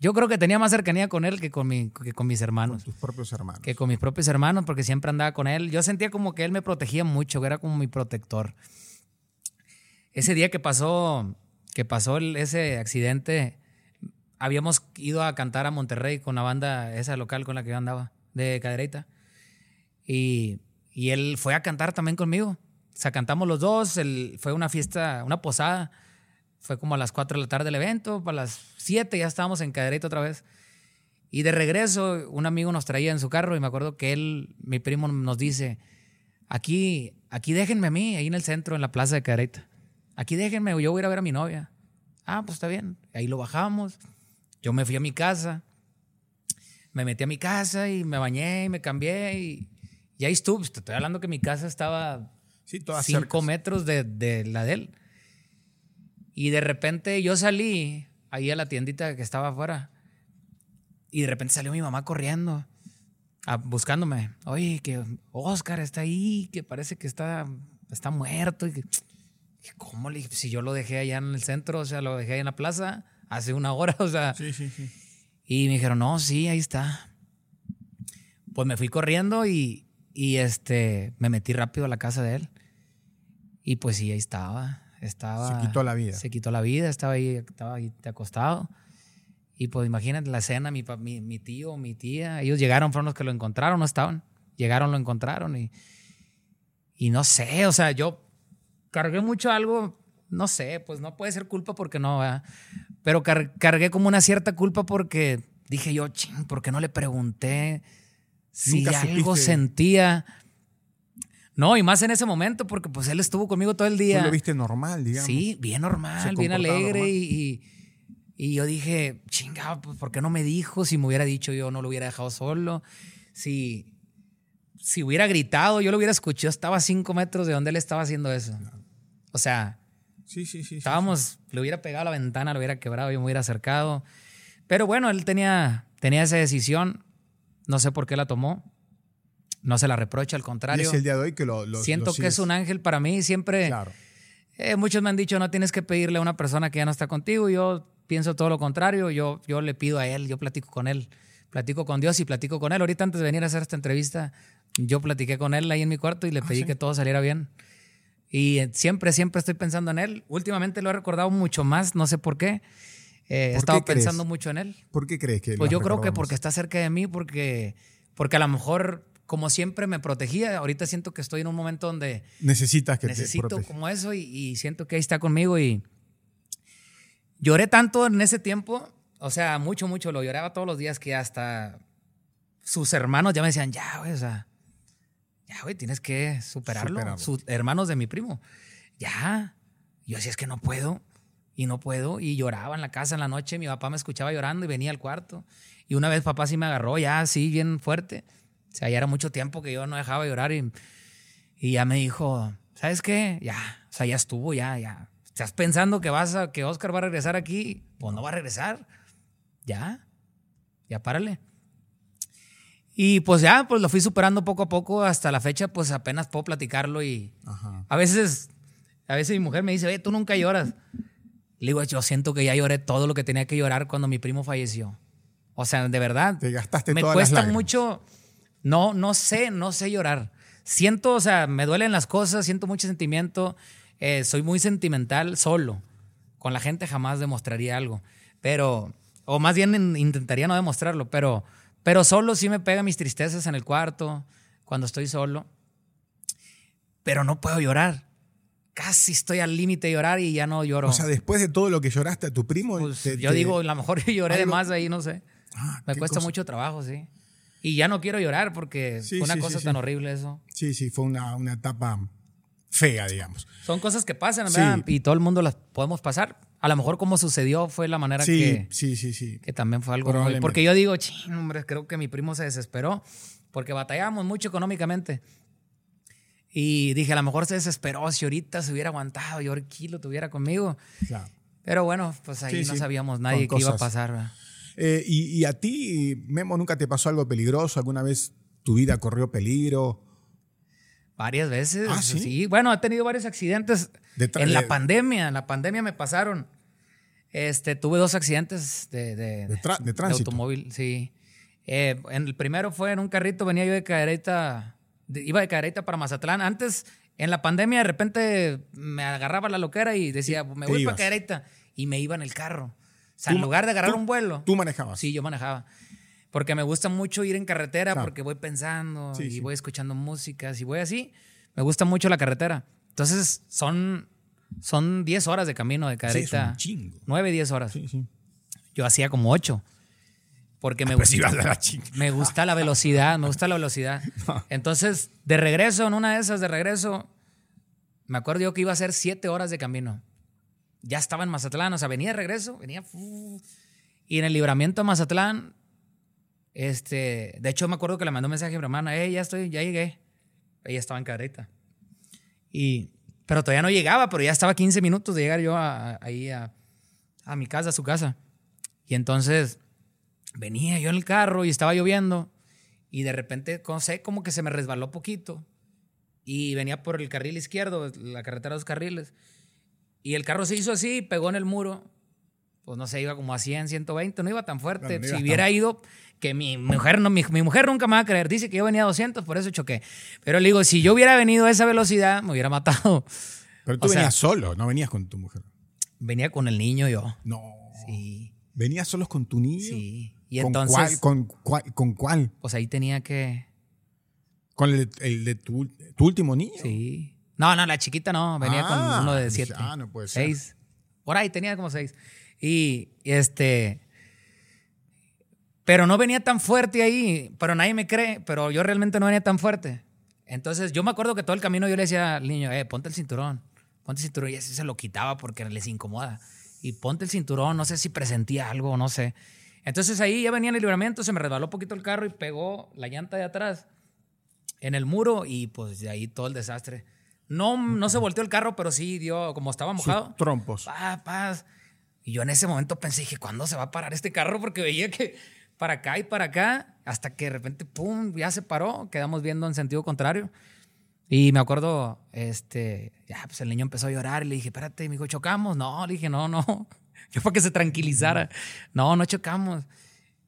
Yo creo que tenía más cercanía con él que con, mi, que con mis hermanos. Con tus propios hermanos. Que con mis propios hermanos, porque siempre andaba con él. Yo sentía como que él me protegía mucho, que era como mi protector. Ese día que pasó, que pasó ese accidente, habíamos ido a cantar a Monterrey con la banda esa local con la que yo andaba, de Cadereita. Y, y él fue a cantar también conmigo. O sea, cantamos los dos. fue una fiesta, una posada fue como a las 4 de la tarde el evento, para las 7 ya estábamos en Cadereyta otra vez. Y de regreso, un amigo nos traía en su carro y me acuerdo que él, mi primo, nos dice, aquí, aquí déjenme a mí, ahí en el centro, en la plaza de Cadereyta. Aquí déjenme, yo voy a ir a ver a mi novia. Ah, pues está bien. Ahí lo bajamos. Yo me fui a mi casa. Me metí a mi casa y me bañé y me cambié y, y ahí estuve. Estoy hablando que mi casa estaba sí, toda cinco metros de, de la de él. Y de repente yo salí ahí a la tiendita que estaba afuera. Y de repente salió mi mamá corriendo, buscándome. Oye, que Oscar está ahí, que parece que está, está muerto. Y ¿Cómo le Si yo lo dejé allá en el centro, o sea, lo dejé ahí en la plaza hace una hora, o sea. Sí, sí, sí. Y me dijeron, no, sí, ahí está. Pues me fui corriendo y, y este, me metí rápido a la casa de él. Y pues sí, ahí estaba. Estaba, se quitó la vida. Se quitó la vida, estaba ahí, estaba ahí acostado. Y pues imagínate la escena, mi, mi, mi, tío, mi tía, ellos llegaron, fueron los que lo encontraron, no estaban. Llegaron, lo encontraron y, y no sé, o sea, yo cargué mucho algo, no sé, pues no puede ser culpa porque no, pero cargué como una cierta culpa porque dije yo, ching, ¿por qué no le pregunté si algo sentía? No, y más en ese momento, porque pues él estuvo conmigo todo el día. Tú lo viste normal, digamos. Sí, bien normal, bien alegre. Y, y, yo dije, chingado, pues ¿por qué no me dijo? Si me hubiera dicho, yo no lo hubiera dejado solo. Si, si hubiera gritado, yo lo hubiera escuchado. Estaba a cinco metros de donde él estaba haciendo eso. O sea, sí, sí, sí, estábamos, le hubiera pegado a la ventana, lo hubiera quebrado, yo me hubiera acercado. Pero bueno, él tenía, tenía esa decisión. No sé por qué la tomó no se la reprocha, al contrario. es el día de hoy que lo, Siento que es un ángel para mí. Siempre. Claro. Eh, muchos me han dicho, no tienes que pedirle a una persona que ya no está contigo. Yo pienso todo lo contrario. Yo, yo le pido a él, yo platico con él. Platico con Dios y platico con él. Ahorita antes de venir a hacer esta entrevista, yo platiqué con él ahí en mi cuarto y le ah, pedí que todo saliera bien. Y eh, siempre, siempre estoy pensando en él. Últimamente lo he recordado mucho más, no sé por qué. Eh, he estado pensando mucho en él. ¿Por qué crees que Pues yo creo que porque está cerca de mí, porque, porque a lo mejor como siempre me protegía. Ahorita siento que estoy en un momento donde necesitas que necesito como eso y, siento que ahí está conmigo y lloré tanto en ese tiempo, o sea, mucho, mucho, lo lloraba todos los días que hasta sus hermanos ya me decían, ya, güey, o sea, ya, güey, tienes que superarlo. Sus hermanos de mi primo, ya. Yo decía, es que no puedo. y no puedo. Y lloraba en la casa en la noche. Mi papá me escuchaba llorando y venía al cuarto. Y una vez papá sí me agarró ya así, bien fuerte. O sea, ya era mucho tiempo que yo no dejaba de llorar y, y ya me dijo, ¿sabes qué? Ya, o sea, ya estuvo, ya, ya. ¿Estás pensando que vas a, que Oscar va a regresar aquí? Pues no va a regresar. Ya, ya párale. Y pues ya, pues lo fui superando poco a poco hasta la fecha, pues apenas puedo platicarlo y a veces, a veces mi mujer me dice, oye, tú nunca lloras. Le digo, yo siento que ya lloré todo lo que tenía que llorar cuando mi primo falleció. O sea, de verdad. Te gastaste me cuesta mucho. No, no sé, no sé llorar. Siento, o sea, me duelen las cosas, siento mucho sentimiento. Eh, soy muy sentimental solo. Con la gente jamás demostraría algo. Pero, o más bien intentaría no demostrarlo, pero, pero solo sí me pega mis tristezas en el cuarto, cuando estoy solo. Pero no puedo llorar casi estoy al límite de llorar y ya no lloro. O sea, después de todo lo que lloraste a tu primo. Pues, yo digo, a lo mejor yo lloré de más ahí, no sé. Ah, me cuesta mucho trabajo, sí. Y ya no quiero llorar porque fue una cosa tan horrible eso. Sí, sí, fue una, una etapa fea, digamos. Son cosas que pasan, ¿verdad? Y todo el mundo las podemos pasar. A lo mejor como sucedió fue la manera que... Sí, sí, sí. Que también fue algo... porque yo digo, ching, hombre, creo que mi primo se desesperó porque batallábamos mucho económicamente. Y dije, a lo mejor se desesperó si ahorita se hubiera aguantado y ahora lo tuviera conmigo. Claro. Pero bueno, pues ahí no sabíamos nadie qué iba a pasar. Eh, y, a ti, Memo, nunca te pasó algo peligroso? ¿Alguna vez tu vida corrió peligro? Varias veces. ¿Ah, sí? Bueno, he tenido varios accidentes. en la pandemia, en la pandemia me pasaron. Este, tuve dos accidentes de, de, de, automóvil, sí. Eh, en el primero fue en un carrito, venía yo de cadereta iba de Cadereyta para Mazatlán. Antes, en la pandemia, de repente me agarraba la loquera y decía, me voy para Cadereyta. Y me iba en el carro. O sea, en lugar de agarrar un vuelo. ¿Tú manejabas? Sí, yo manejaba. Porque me gusta mucho ir en carretera, porque voy pensando y voy escuchando músicas y voy así. Me gusta mucho la carretera. Entonces, son, son 10 horas de camino de Cadereyta. Sí, chingo. 9, 10 horas. Yo hacía como 8 porque me, gusta, la me gusta la velocidad, me gusta la velocidad. Entonces, de regreso, en una de esas, de regreso, me acuerdo yo que iba a ser siete horas de camino. Ya estaba en Mazatlán, o sea, venía de regreso, venía... Y en el libramiento de Mazatlán, este, de hecho me acuerdo que le mandó un mensaje a mi hermana, eh, ya estoy, ya llegué. Ella estaba en carreta. Y, pero todavía no llegaba, pero ya estaba 15 minutos de llegar yo ahí a, a mi casa, a su casa. Y entonces venía yo en el carro y estaba lloviendo y de repente, no sé, como que se me resbaló poquito y venía por el carril izquierdo, la carretera de dos carriles, y el carro se hizo así, pegó en el muro, pues no sé, iba como a 100, 120, no iba tan fuerte. si hubiera ido, que mi mujer, no, mi, mujer nunca me va a creer, dice que yo venía a 200, por eso choqué. Pero le digo, si yo hubiera venido a esa velocidad, me hubiera matado. Pero tú venías solo, no venías con tu mujer. Venía con el niño yo. No. Sí. ¿Venías solos con tu niño? Sí. Y ¿Con entonces. Cuál, con, cuál, Pues ahí tenía que. ¿Con el, de tu, último niño? Sí. No, no, la chiquita no. Venía con ah, uno de siete. Ah, no puede ser. Seis. Por ahí tenía como seis. Y este. Pero no venía tan fuerte ahí. Pero nadie me cree. Pero yo realmente no venía tan fuerte. Entonces yo me acuerdo que todo el camino yo le decía al niño, eh, ponte el cinturón. Ponte el cinturón. Y así se lo quitaba porque les incomoda. Y ponte el cinturón. No sé si presentía algo, no sé. Entonces ahí ya venía en el libramiento, se me resbaló un poquito el carro y pegó la llanta de atrás en el muro y pues de ahí todo el desastre. No, no se volteó el carro, pero sí dio, como estaba mojado. trompos. paz. Y yo en ese momento pensé, dije, ¿cuándo se va a parar este carro? Porque veía que para acá y para acá, hasta que de repente, pum, ya se paró, quedamos viendo en sentido contrario. Y me acuerdo, este, ya, pues el niño empezó a llorar y le dije, espérate, me dijo, chocamos. No, le dije, no, no. Yo para que se tranquilizara. No, no chocamos.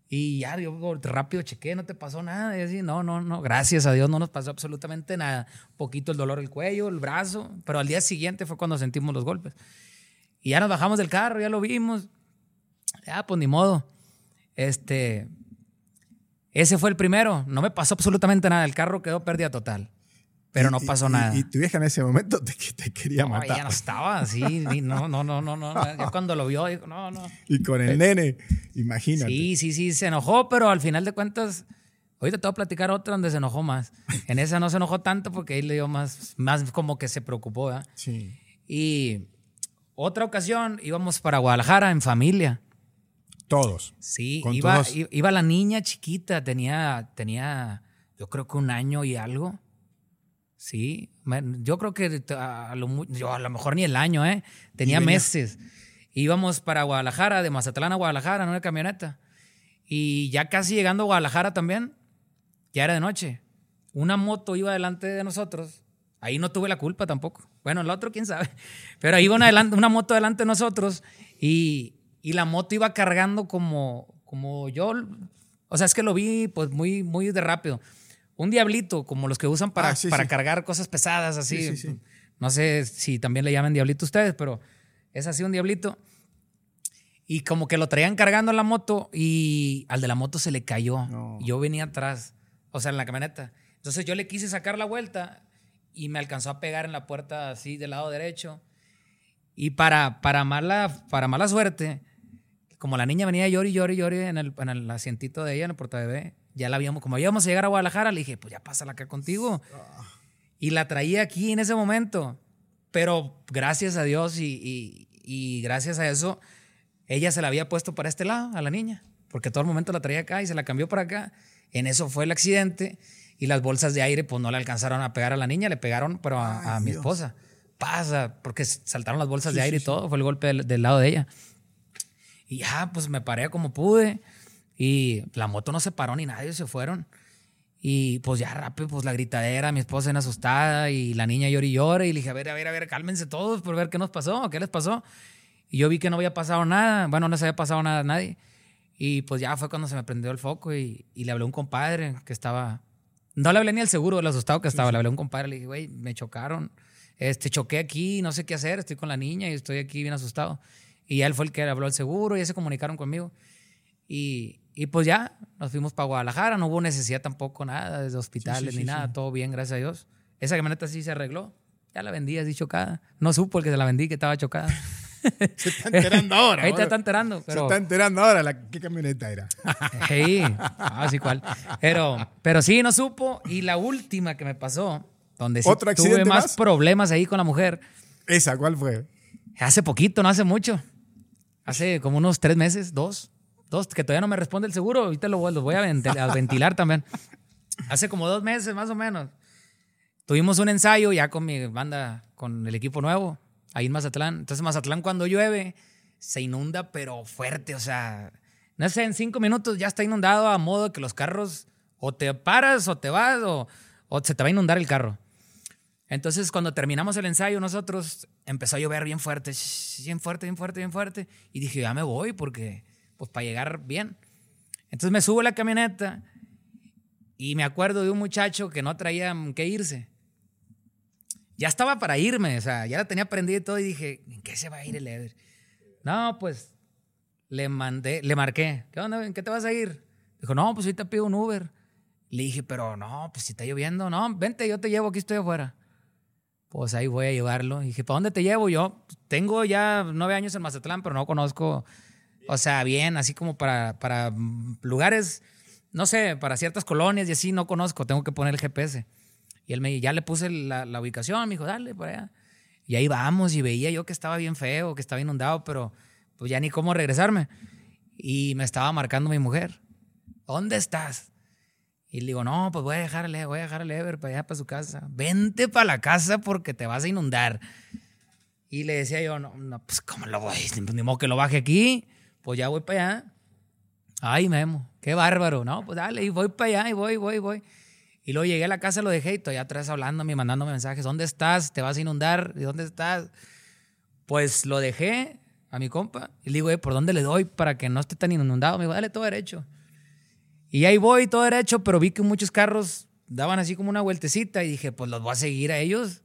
Y ya, yo rápido chequé, no te pasó nada. Y así, no, no, no, gracias a Dios no nos pasó absolutamente nada. Poquito el dolor del cuello, el brazo, pero al día siguiente fue cuando sentimos los golpes. Y ya nos bajamos del carro, ya lo vimos. Ya, pues ni modo. Este, ese fue el primero. No me pasó absolutamente nada. El carro quedó pérdida total. Pero no pasó nada. Y, tu vieja en ese momento te, te quería no, matar. Ella no estaba así. No, no, no, no, no. Ya cuando lo vio, dijo, no, no. Y con el nene, imagínate. Sí, sí, sí, se enojó, pero al final de cuentas, ahorita te voy a platicar otra donde se enojó más. En esa no se enojó tanto porque ahí le dio más, más como que se preocupó, ¿verdad? Sí. Y otra ocasión íbamos para Guadalajara en familia. Todos. Sí, iba, iba, la niña chiquita, tenía, tenía, yo creo que un año y algo. Sí, yo creo que a lo, yo a lo mejor ni el año, ¿eh? Tenía meses. Íbamos para Guadalajara, de Mazatlán a Guadalajara en una camioneta. Y ya casi llegando a Guadalajara también, ya era de noche. Una moto iba delante de nosotros. Ahí no tuve la culpa tampoco. Bueno, el otro, quién sabe. Pero iba una, una moto delante de nosotros y, y la moto iba cargando como, como yo. O sea, es que lo vi pues muy, muy de rápido. Un diablito, como los que usan para, ah, para cargar cosas pesadas, así. no sé si también le llaman diablito ustedes, pero es así un diablito. Y como que lo traían cargando en la moto y al de la moto se le cayó. Yo venía atrás, o sea, en la camioneta. Entonces yo le quise sacar la vuelta y me alcanzó a pegar en la puerta así del lado derecho. Y para, para, mala, para mala suerte, como la niña venía llori, llori, llori en el, en el asientito de ella, en el portabebé, ya la habíamos, como íbamos a llegar a Guadalajara, le dije, pues ya pásala acá contigo. Y la traía aquí en ese momento. Pero gracias a Dios y, y, gracias a eso, ella se la había puesto para este lado, a la niña, porque todo el momento la traía acá y se la cambió para acá. En eso fue el accidente y las bolsas de aire pues no le alcanzaron a pegar a la niña, le pegaron pero a, mi esposa. Pasa, porque saltaron las bolsas de aire y todo, fue el golpe del, lado de ella. Y ya, pues me paré como pude. Y la moto no se paró ni nadie, se fueron. Y pues ya rápido, pues la gritadera, mi esposa en asustada y la niña llora y llora. Y le dije, a ver, a ver, a ver, cálmense todos por ver qué nos pasó, qué les pasó. Y yo vi que no había pasado nada, bueno, no se había pasado nada a nadie. Y pues ya fue cuando se me prendió el foco y, y le hablé a un compadre que estaba. No le hablé ni al seguro del asustado que estaba, le hablé a un compadre, le dije, güey, me chocaron. Este, choqué aquí, no sé qué hacer, estoy con la niña y estoy aquí bien asustado. Y él fue el que habló al seguro y ya se comunicaron conmigo. Y, y pues ya, nos fuimos para Guadalajara, no hubo necesidad tampoco nada de hospitales ni nada, todo bien, gracias a Dios. Esa camioneta sí se arregló, ya la vendí así chocada. No supo el que se la vendí que estaba chocada. se está enterando ahora. Ahí te está enterando. Se está enterando ahora la, qué camioneta era. sí, así cual. Pero, pero sí, no supo. Y la última que me pasó, donde sí tuve más problemas ahí con la mujer. ¿Esa cuál fue? Hace poquito, no hace mucho. Hace como unos tres meses, dos. Dos, que todavía no me responde el seguro. Ahorita lo, voy a ventilar también. Hace como dos meses, más o menos. Tuvimos un ensayo ya con mi banda, con el equipo nuevo, ahí en Mazatlán. Entonces, Mazatlán, cuando llueve, se inunda, pero fuerte. O sea, no sé, en cinco minutos ya está inundado a modo que los carros o te paras o te vas o, o se te va a inundar el carro. Entonces, cuando terminamos el ensayo, nosotros empezó a llover bien fuerte, bien fuerte, bien fuerte, bien fuerte. Y dije, ya me voy porque, pues, para llegar bien. Entonces me subo a la camioneta y me acuerdo de un muchacho que no traía que irse. Ya estaba para irme, o sea, ya la tenía prendida y todo. Y dije, ¿en qué se va a ir el Eder? No, pues le mandé, le marqué, ¿qué onda? ¿En qué te vas a ir? Dijo, no, pues ahorita pido un Uber. Le dije, pero no, pues si está lloviendo, no, vente, yo te llevo, aquí estoy afuera pues ahí voy a llevarlo. Y dije, ¿para dónde te llevo? Yo tengo ya nueve años en Mazatlán, pero no conozco, o sea, bien, así como para, para lugares, no sé, para ciertas colonias y así no conozco, tengo que poner el GPS. Y él me ya le puse la, la ubicación, me dijo, dale, para allá. Y ahí vamos, y veía yo que estaba bien feo, que estaba inundado, pero pues ya ni cómo regresarme. Y me estaba marcando mi mujer. ¿Dónde estás? Y le digo, no, pues voy a dejarle, voy a dejarle Ever para allá, para su casa. Vente para la casa porque te vas a inundar. Y le decía yo, no, no pues ¿cómo lo voy? Ni modo que lo baje aquí. Pues ya voy para allá. Ay, Memo, qué bárbaro. No, pues dale, y voy para allá, y voy, voy, voy. Y luego llegué a la casa, lo dejé y todavía atrás hablándome, mandándome mensajes. ¿Dónde estás? ¿Te vas a inundar? ¿Y dónde estás? Pues lo dejé a mi compa y le digo, ¿por dónde le doy para que no esté tan inundado? Me dijo, dale todo derecho. Y ahí voy todo derecho, pero vi que muchos carros daban así como una vueltecita y dije, pues los voy a seguir a ellos.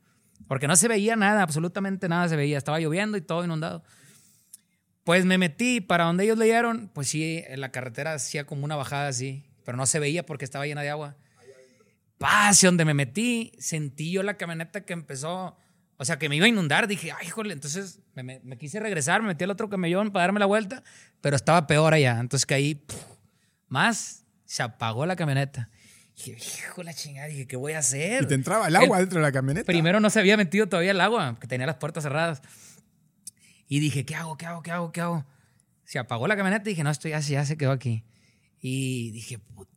Porque no se veía nada, absolutamente nada se veía. Estaba lloviendo y todo inundado. Pues me metí para donde ellos leyeron, pues sí, en la carretera hacía como una bajada así, pero no se veía porque estaba llena de agua. Pase, donde me metí, sentí yo la camioneta que empezó, o sea, que me iba a inundar. Dije, ay, híjole, entonces me, quise regresar, me metí al otro camellón para darme la vuelta, pero estaba peor allá. Entonces caí más se apagó la camioneta. Dije, hijo la chingada, dije, ¿qué voy a hacer? ¿Y te entraba el agua dentro de la camioneta? Primero no se había metido todavía el agua, que tenía las puertas cerradas. Y dije, ¿qué hago? ¿Qué hago? ¿Qué hago? ¿Qué hago? Se apagó la camioneta y dije, no, esto ya, ya se quedó aquí. Y dije, puta,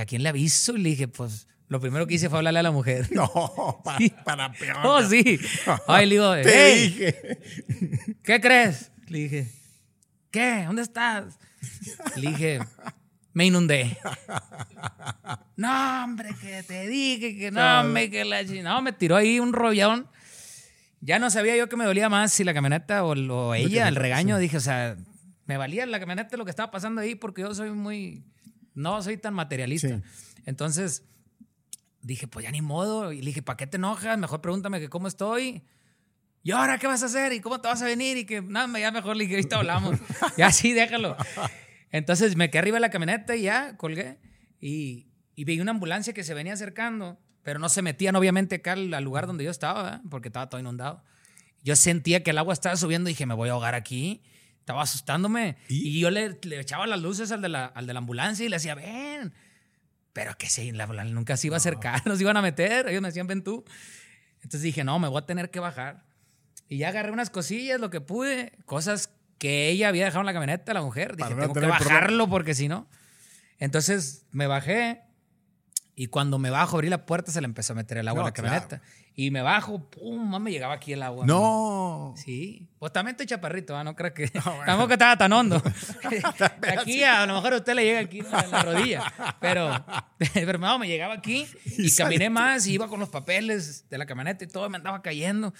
¿a quién le aviso? Y le dije, pues lo primero que hice fue hablarle a la mujer. No, para, peor. Oh, sí. Ay, le digo, Te dije. ¿qué crees? Le dije, ¿qué? ¿Dónde estás? Le dije, me inundé. No, hombre, que te dije que no, me que la No, me tiró ahí un rollón. Ya no sabía yo que me dolía más si la camioneta o, ella, el regaño. Dije, o sea, me valía la camioneta lo que estaba pasando ahí porque yo soy muy. No soy tan materialista. Entonces dije, pues ya ni modo. Y le dije, ¿para qué te enojas? Mejor pregúntame que cómo estoy. ¿Y ahora qué vas a hacer? ¿Y cómo te vas a venir? Y que nada, ya mejor le dije, ahorita hablamos. ya sí, déjalo. Entonces me quedé arriba de la camioneta y ya colgué. Y, y vi una ambulancia que se venía acercando, pero no se metían obviamente acá al, lugar donde yo estaba, porque estaba todo inundado. Yo sentía que el agua estaba subiendo y dije, me voy a ahogar aquí. Estaba asustándome. Y, yo le, le, echaba las luces al de, la, al de la ambulancia y le decía, ven. Pero que sí, la ambulancia nunca se iba a acercar, nos iban a meter. Ellos me decían, ven tú. Entonces dije, no, me voy a tener que bajar. Y ya agarré unas cosillas, lo que pude, cosas que ella había dejado en la camioneta, la mujer. Dije, tengo que bajarlo porque si no. Entonces me bajé y cuando me bajo, abrí la puerta, se le empezó a meter el agua a la camioneta. Y me bajo, pum, me llegaba aquí el agua. No. Sí. Pues también estoy chaparrito, no creo que. Tampoco estaba tan hondo. aquí a, lo mejor a usted le llega aquí en la, rodilla. Pero, pero no, me llegaba aquí y, caminé más y iba con los papeles de la camioneta y todo, me andaba cayendo.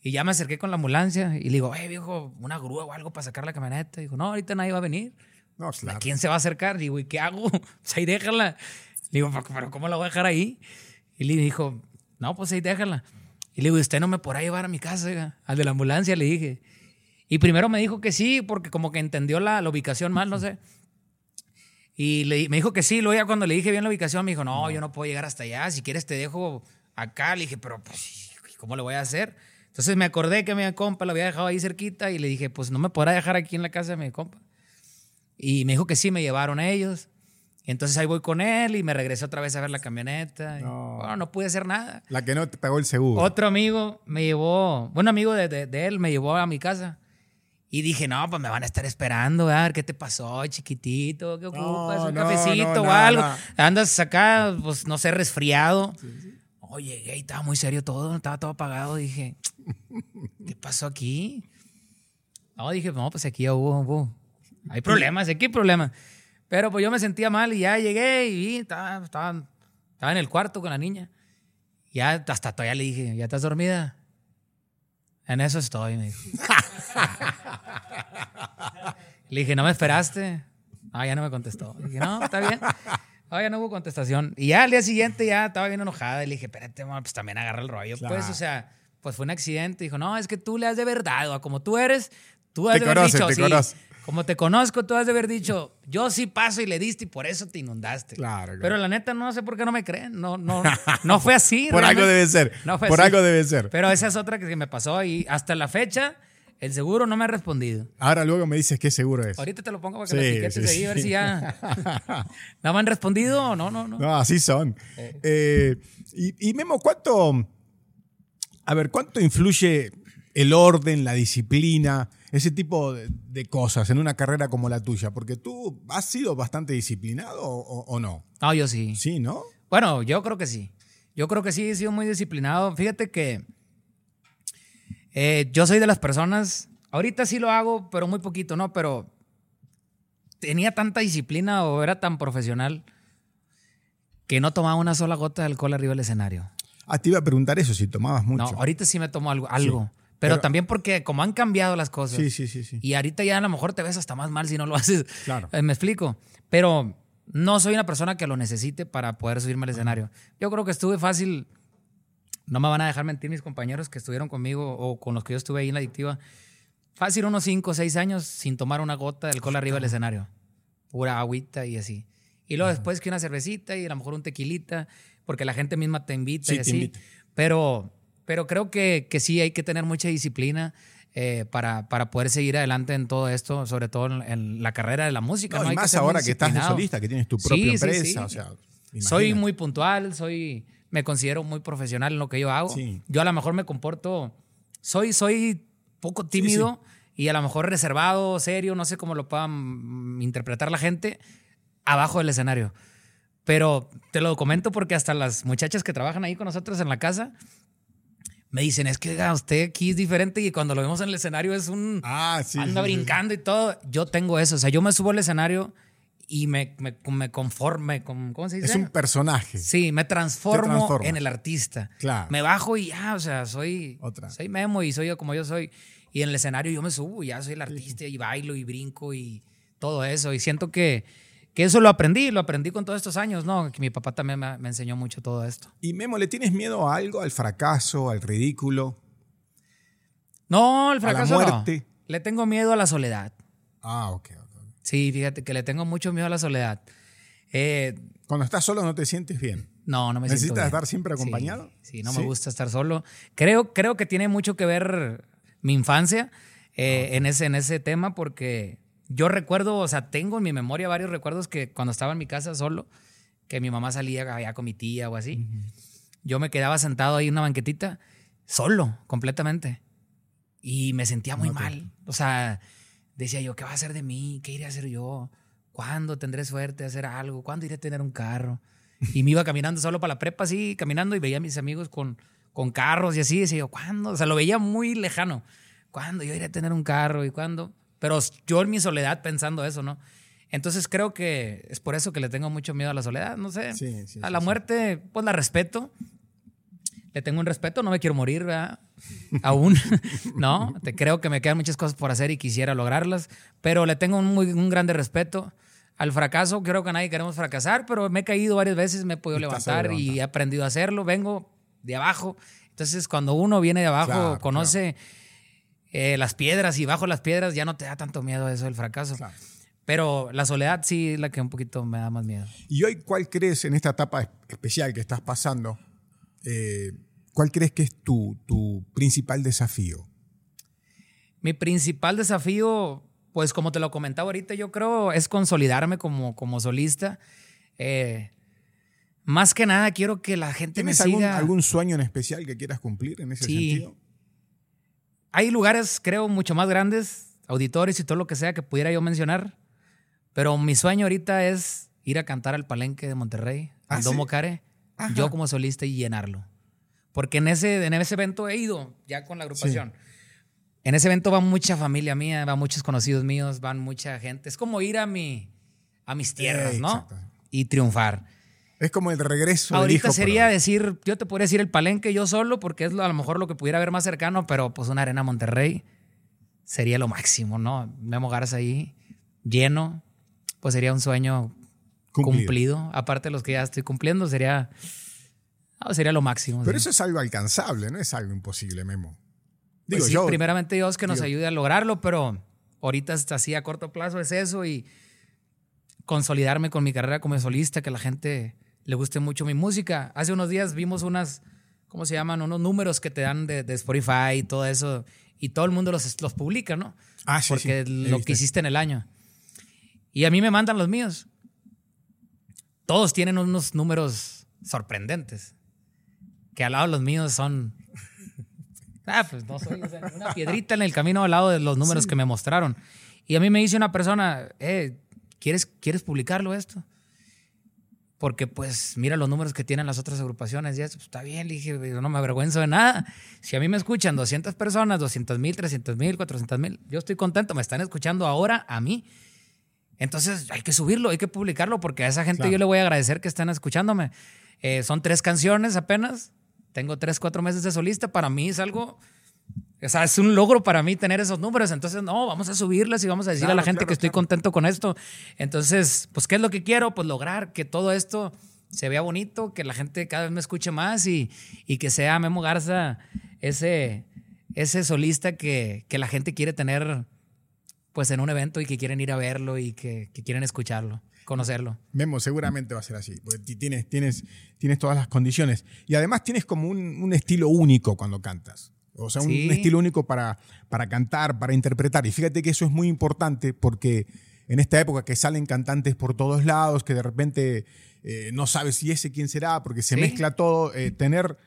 Y ya me acerqué con la ambulancia y le digo, eh, viejo, una grúa o algo para sacar la camioneta. Y dijo, no, ahorita nadie va a venir. No, claro. ¿A quién se va a acercar? Digo, ¿y qué hago? Pues ahí déjala. Le digo, pero ¿cómo la voy a dejar ahí? Y le dijo, no, pues ahí déjala. Y le digo, ¿usted no me podrá llevar a mi casa? Al de la ambulancia le dije. Y primero me dijo que sí, porque como que entendió la, la ubicación mal, no sé. Y le, me dijo que sí. Luego ya cuando le dije bien la ubicación, me dijo, no, yo no puedo llegar hasta allá. Si quieres te dejo acá. Le dije, pero pues, ¿cómo le voy a hacer? Entonces me acordé que mi compa lo había dejado ahí cerquita y le dije, pues no me podrá dejar aquí en la casa de mi compa. Y me dijo que sí, me llevaron ellos. Entonces ahí voy con él y me regresé otra vez a ver la camioneta. No, bueno, no pude hacer nada. La que no te pagó el seguro. Otro amigo me llevó, bueno, amigo de, de, él me llevó a mi casa. Y dije, no, pues me van a estar esperando, a ver qué te pasó, chiquitito, qué ocupas, un cafecito o algo. Andas acá, pues no sé, resfriado. Oye, ahí estaba muy serio todo, estaba todo apagado. Dije, ¿qué pasó aquí? No, dije, no, pues aquí hubo, hay problemas, aquí hay problemas. Pero pues yo me sentía mal y ya llegué y estaba, estaba, en el cuarto con la niña. Ya hasta todavía le dije, ¿ya estás dormida? En eso estoy, me dijo. le dije, ¿no me esperaste? Ah, ya no me contestó. Le dije, no, está bien. Ah, ya no hubo contestación. Y ya al día siguiente ya estaba bien enojada y le dije, espérate, pues también agarra el rollo. Pues, o sea, pues fue un accidente. Dijo, no, es que tú le has de verdad, o como tú eres, tú has de haber dicho, sí, como te conozco, tú has de haber dicho, yo sí paso y le diste y por eso te inundaste. Claro, Pero la neta no sé por qué no me creen. No, no, no fue así. por algo debe ser. por algo debe ser. Pero esa es otra que me pasó y hasta la fecha el seguro no me ha respondido. Ahora luego me dices qué seguro es. Ahorita te lo pongo para que lo etiquetes ahí, a ver si ya. ¿No me han respondido o no? No, no. No, así son. Eh, y, Memo, ¿cuánto. A ver, ¿cuánto influye el orden, la disciplina, ese tipo de, cosas en una carrera como la tuya? Porque tú has sido bastante disciplinado o, o no. No, yo sí. Sí, ¿no? Bueno, yo creo que sí. Yo creo que sí he sido muy disciplinado. Fíjate que eh, yo soy de las personas, ahorita sí lo hago, pero muy poquito, ¿no? Pero tenía tanta disciplina o era tan profesional que no tomaba una sola gota de alcohol arriba del escenario. Ah, te iba a preguntar eso, si tomabas mucho. No, ahorita sí me tomo algo, algo pero, también porque como han cambiado las cosas. Sí, sí, sí, sí. Y ahorita ya a lo mejor te ves hasta más mal si no lo haces. Claro. Eh, me explico. Pero no soy una persona que lo necesite para poder subirme al escenario. Yo creo que estuve fácil no me van a dejar mentir mis compañeros que estuvieron conmigo o con los que yo estuve ahí en la adictiva. Fácil unos 5 o 6 años sin tomar una gota de alcohol arriba del escenario. Pura agüita y así. Y luego después que una cervecita y a lo mejor un tequilita, porque la gente misma te invita y así. Pero, pero creo que, que, sí hay que tener mucha disciplina eh, para, para poder seguir adelante en todo esto, sobre todo en, la carrera de la música. No, y más ahora que estás de solista, que tienes tu propia empresa. soy muy puntual, soy me considero muy profesional en lo que yo hago. Yo a lo mejor me comporto, soy, soy poco tímido y a lo mejor reservado, serio, no sé cómo lo puedan interpretar la gente, abajo del escenario. Pero te lo comento porque hasta las muchachas que trabajan ahí con nosotros en la casa me dicen, es que usted aquí es diferente y cuando lo vemos en el escenario es un... Ah, sí. Anda brincando y todo. Yo tengo eso. O sea, yo me subo al escenario y me, me, conforme, ¿cómo se dice? Es un personaje. Sí, me transformo en el artista. Claro. Me bajo y ya, o sea, soy, Otra. soy Memo y soy yo como yo soy. Y en el escenario yo me subo y ya soy el artista y bailo y brinco y todo eso. Y siento que que eso lo aprendí, lo aprendí con todos estos años, ¿no? Que mi papá también me, enseñó mucho todo esto. ¿Y Memo, le tienes miedo a algo, al fracaso, al ridículo? No, al fracaso a la muerte. Le tengo miedo a la soledad. Ah, ok. Sí, fíjate que le tengo mucho miedo a la soledad. Eh, Cuando estás solo no te sientes bien. No, no me siento bien. estar siempre acompañado? Sí, no me gusta estar solo. Creo, creo que tiene mucho que ver mi infancia eh, en, ese, en ese tema porque yo recuerdo, o sea, tengo en mi memoria varios recuerdos que cuando estaba en mi casa solo, que mi mamá salía allá con mi tía o así, yo me quedaba sentado ahí en una banquetita, solo, completamente. Y me sentía muy mal. O sea, decía yo, ¿qué va a hacer de mí? ¿Qué iré a hacer yo? ¿Cuándo tendré suerte de hacer algo? ¿Cuándo iré a tener un carro? Y me iba caminando solo para la prepa, así, caminando, y veía a mis amigos con, con carros y así. Decía yo, ¿cuándo? O sea, lo veía muy lejano. ¿Cuándo yo iré a tener un carro? ¿Y cuándo? Pero yo en mi soledad pensando eso, ¿no? Entonces creo que es por eso que le tengo mucho miedo a la soledad, no sé. a la muerte, pues la respeto. Le tengo un respeto, no me quiero morir, ¿verdad? Aún, ¿no? Te creo que me quedan muchas cosas por hacer y quisiera lograrlas, pero le tengo un, muy, un grande respeto. Al fracaso, creo que nadie queremos fracasar, pero me he caído varias veces, me he podido levantar y he aprendido a hacerlo. Vengo de abajo. Entonces, cuando uno viene de abajo, conoce eh, las piedras y bajo las piedras ya no te da tanto miedo eso del fracaso. Pero la soledad sí es la que un poquito me da más miedo. ¿Y hoy cuál crees en esta etapa especial que estás pasando? Eh, ¿Cuál crees que es tu, tu principal desafío? Mi principal desafío, pues como te lo comentaba ahorita, yo creo es consolidarme como, como solista. Eh, más que nada quiero que la gente me siga. Algún, algún sueño en especial que quieras cumplir en ese sí, sentido? Hay lugares, creo, mucho más grandes, auditores y todo lo que sea que pudiera yo mencionar, pero mi sueño ahorita es ir a cantar al Palenque de Monterrey, al ¿Ah, Domo Care, yo como solista y llenarlo. Porque en ese, en ese evento he ido ya con la agrupación. En ese evento va mucha familia mía, va muchos conocidos míos, van mucha gente. Es como ir a, mi, a mis tierras, ¿no? Y triunfar. Es como el regreso. Ahorita sería decir, yo te podría decir el palenque yo solo, porque es a lo mejor lo que pudiera ver más cercano, pero pues una arena Monterrey sería lo máximo, ¿no? Memo Garza ahí, lleno, pues sería un sueño cumplido. Aparte de los que ya estoy cumpliendo, sería, sería lo máximo. Pero eso es algo alcanzable, no es algo imposible, Memo. Pues Digo, sí, primeramente Dios que nos ayude a lograrlo, pero ahorita así a corto plazo es eso y consolidarme con mi carrera como solista, que la gente le guste mucho mi música. Hace unos días vimos unas, ¿cómo se llaman? Unos números que te dan de, Spotify y todo eso. Y todo el mundo los, los publica, ¿no? Ah, sí. Porque lo que hiciste en el año. Y a mí me mandan los míos. Todos tienen unos números sorprendentes. Que al lado de los míos son. Ah, pues no soy una piedrita en el camino al lado de los números que me mostraron. Y a mí me dice una persona, eh, ¿quieres, ¿quieres publicarlo esto? Porque pues mira los números que tienen las otras agrupaciones. Y eso pues, está bien, le dije, no me avergüenzo de nada. Si a mí me escuchan 200 personas, 200 mil, 300 mil, 400 mil, yo estoy contento, me están escuchando ahora a mí. Entonces hay que subirlo, hay que publicarlo, porque a esa gente yo le voy a agradecer que estén escuchándome. Eh, son tres canciones apenas, tengo tres, cuatro meses de solista, para mí es algo o sea, es un logro para mí tener esos números. Entonces, no, vamos a subirlas y vamos a decir a la gente que estoy contento con esto. Entonces, pues, ¿qué es lo que quiero? Pues lograr que todo esto se vea bonito, que la gente cada vez me escuche más y, y que sea Memo Garza ese, ese solista que, que, la gente quiere tener pues en un evento y que quieren ir a verlo y que, que quieren escucharlo, conocerlo. Memo, seguramente va a ser así. Tienes, tienes, tienes todas las condiciones. Y además tienes como un, un estilo único cuando cantas. O sea, un, estilo único para, para cantar, para interpretar. Y fíjate que eso es muy importante porque en esta época que salen cantantes por todos lados, que de repente eh, no sabes si ese quién será, porque se mezcla todo, eh, tener,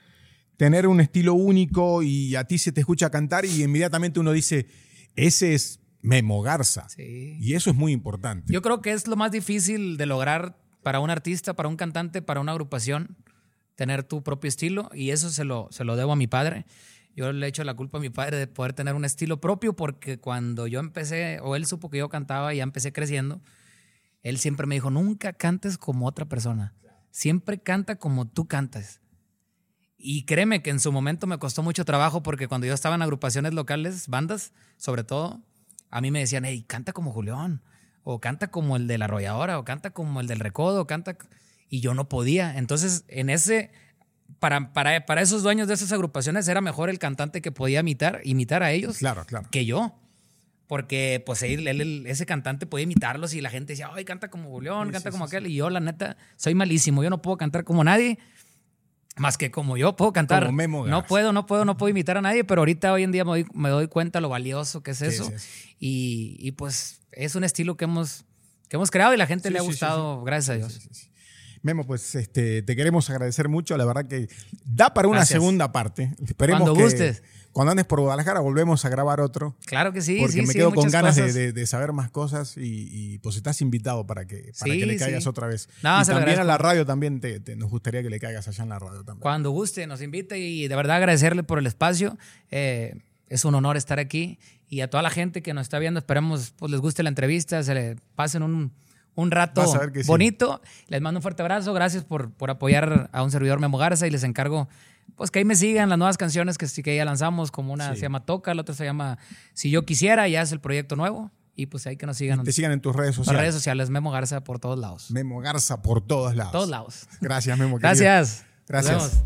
tener un estilo único y a ti se te escucha cantar y inmediatamente uno dice, ese es Memo Garza. Y eso es muy importante. Yo creo que es lo más difícil de lograr para un artista, para un cantante, para una agrupación, tener tu propio estilo. Y eso se lo, se lo debo a mi padre. Yo le echo la culpa a mi padre de poder tener un estilo propio porque cuando yo empecé, o él supo que yo cantaba y ya empecé creciendo, él siempre me dijo, nunca cantes como otra persona. Siempre canta como tú cantas. Y créeme que en su momento me costó mucho trabajo porque cuando yo estaba en agrupaciones locales, bandas, sobre todo, a mí me decían, hey, canta como Julián, o canta como el de la arrolladora, o canta como el del recodo, canta. Y yo no podía. Entonces, en ese para, para, para, esos dueños de esas agrupaciones era mejor el cantante que podía imitar, imitar a ellos claro, claro. que yo. Porque pues ese cantante podía imitarlos y la gente decía, ay, canta como Julián, canta como aquel. Y yo, la neta, soy malísimo. Yo no puedo cantar como nadie, más que como yo puedo cantar. no puedo, no puedo, no puedo imitar a nadie, pero ahorita hoy en día me doy, cuenta lo valioso que es eso. Y, y, pues es un estilo que hemos, que hemos creado y la gente le ha gustado, gracias a Dios. Memo, pues este, te queremos agradecer mucho. La verdad que da para una segunda parte. Esperemos cuando que gustes. Cuando andes por Guadalajara volvemos a grabar otro. Claro que sí. Porque me quedo con ganas de, saber más cosas y, pues estás invitado para que, para que le caigas otra vez. No, y también a la radio también te, nos gustaría que le caigas allá en la radio también. Cuando guste, nos invite y de verdad agradecerle por el espacio. Eh, es un honor estar aquí y a toda la gente que nos está viendo, esperemos pues les guste la entrevista, se le pasen un un rato bonito. Les mando un fuerte abrazo. Gracias por, por apoyar a un servidor Memo Garza y les encargo pues que ahí me sigan las nuevas canciones que, que ya lanzamos, como una se llama Toca, la otra se llama Si yo quisiera, ya es el proyecto nuevo. Y pues ahí que nos sigan. te sigan en tus redes sociales. En redes sociales, Memo Garza por todos lados. Memo Garza por todos lados. Todos lados. Gracias, Memo. Gracias. Gracias.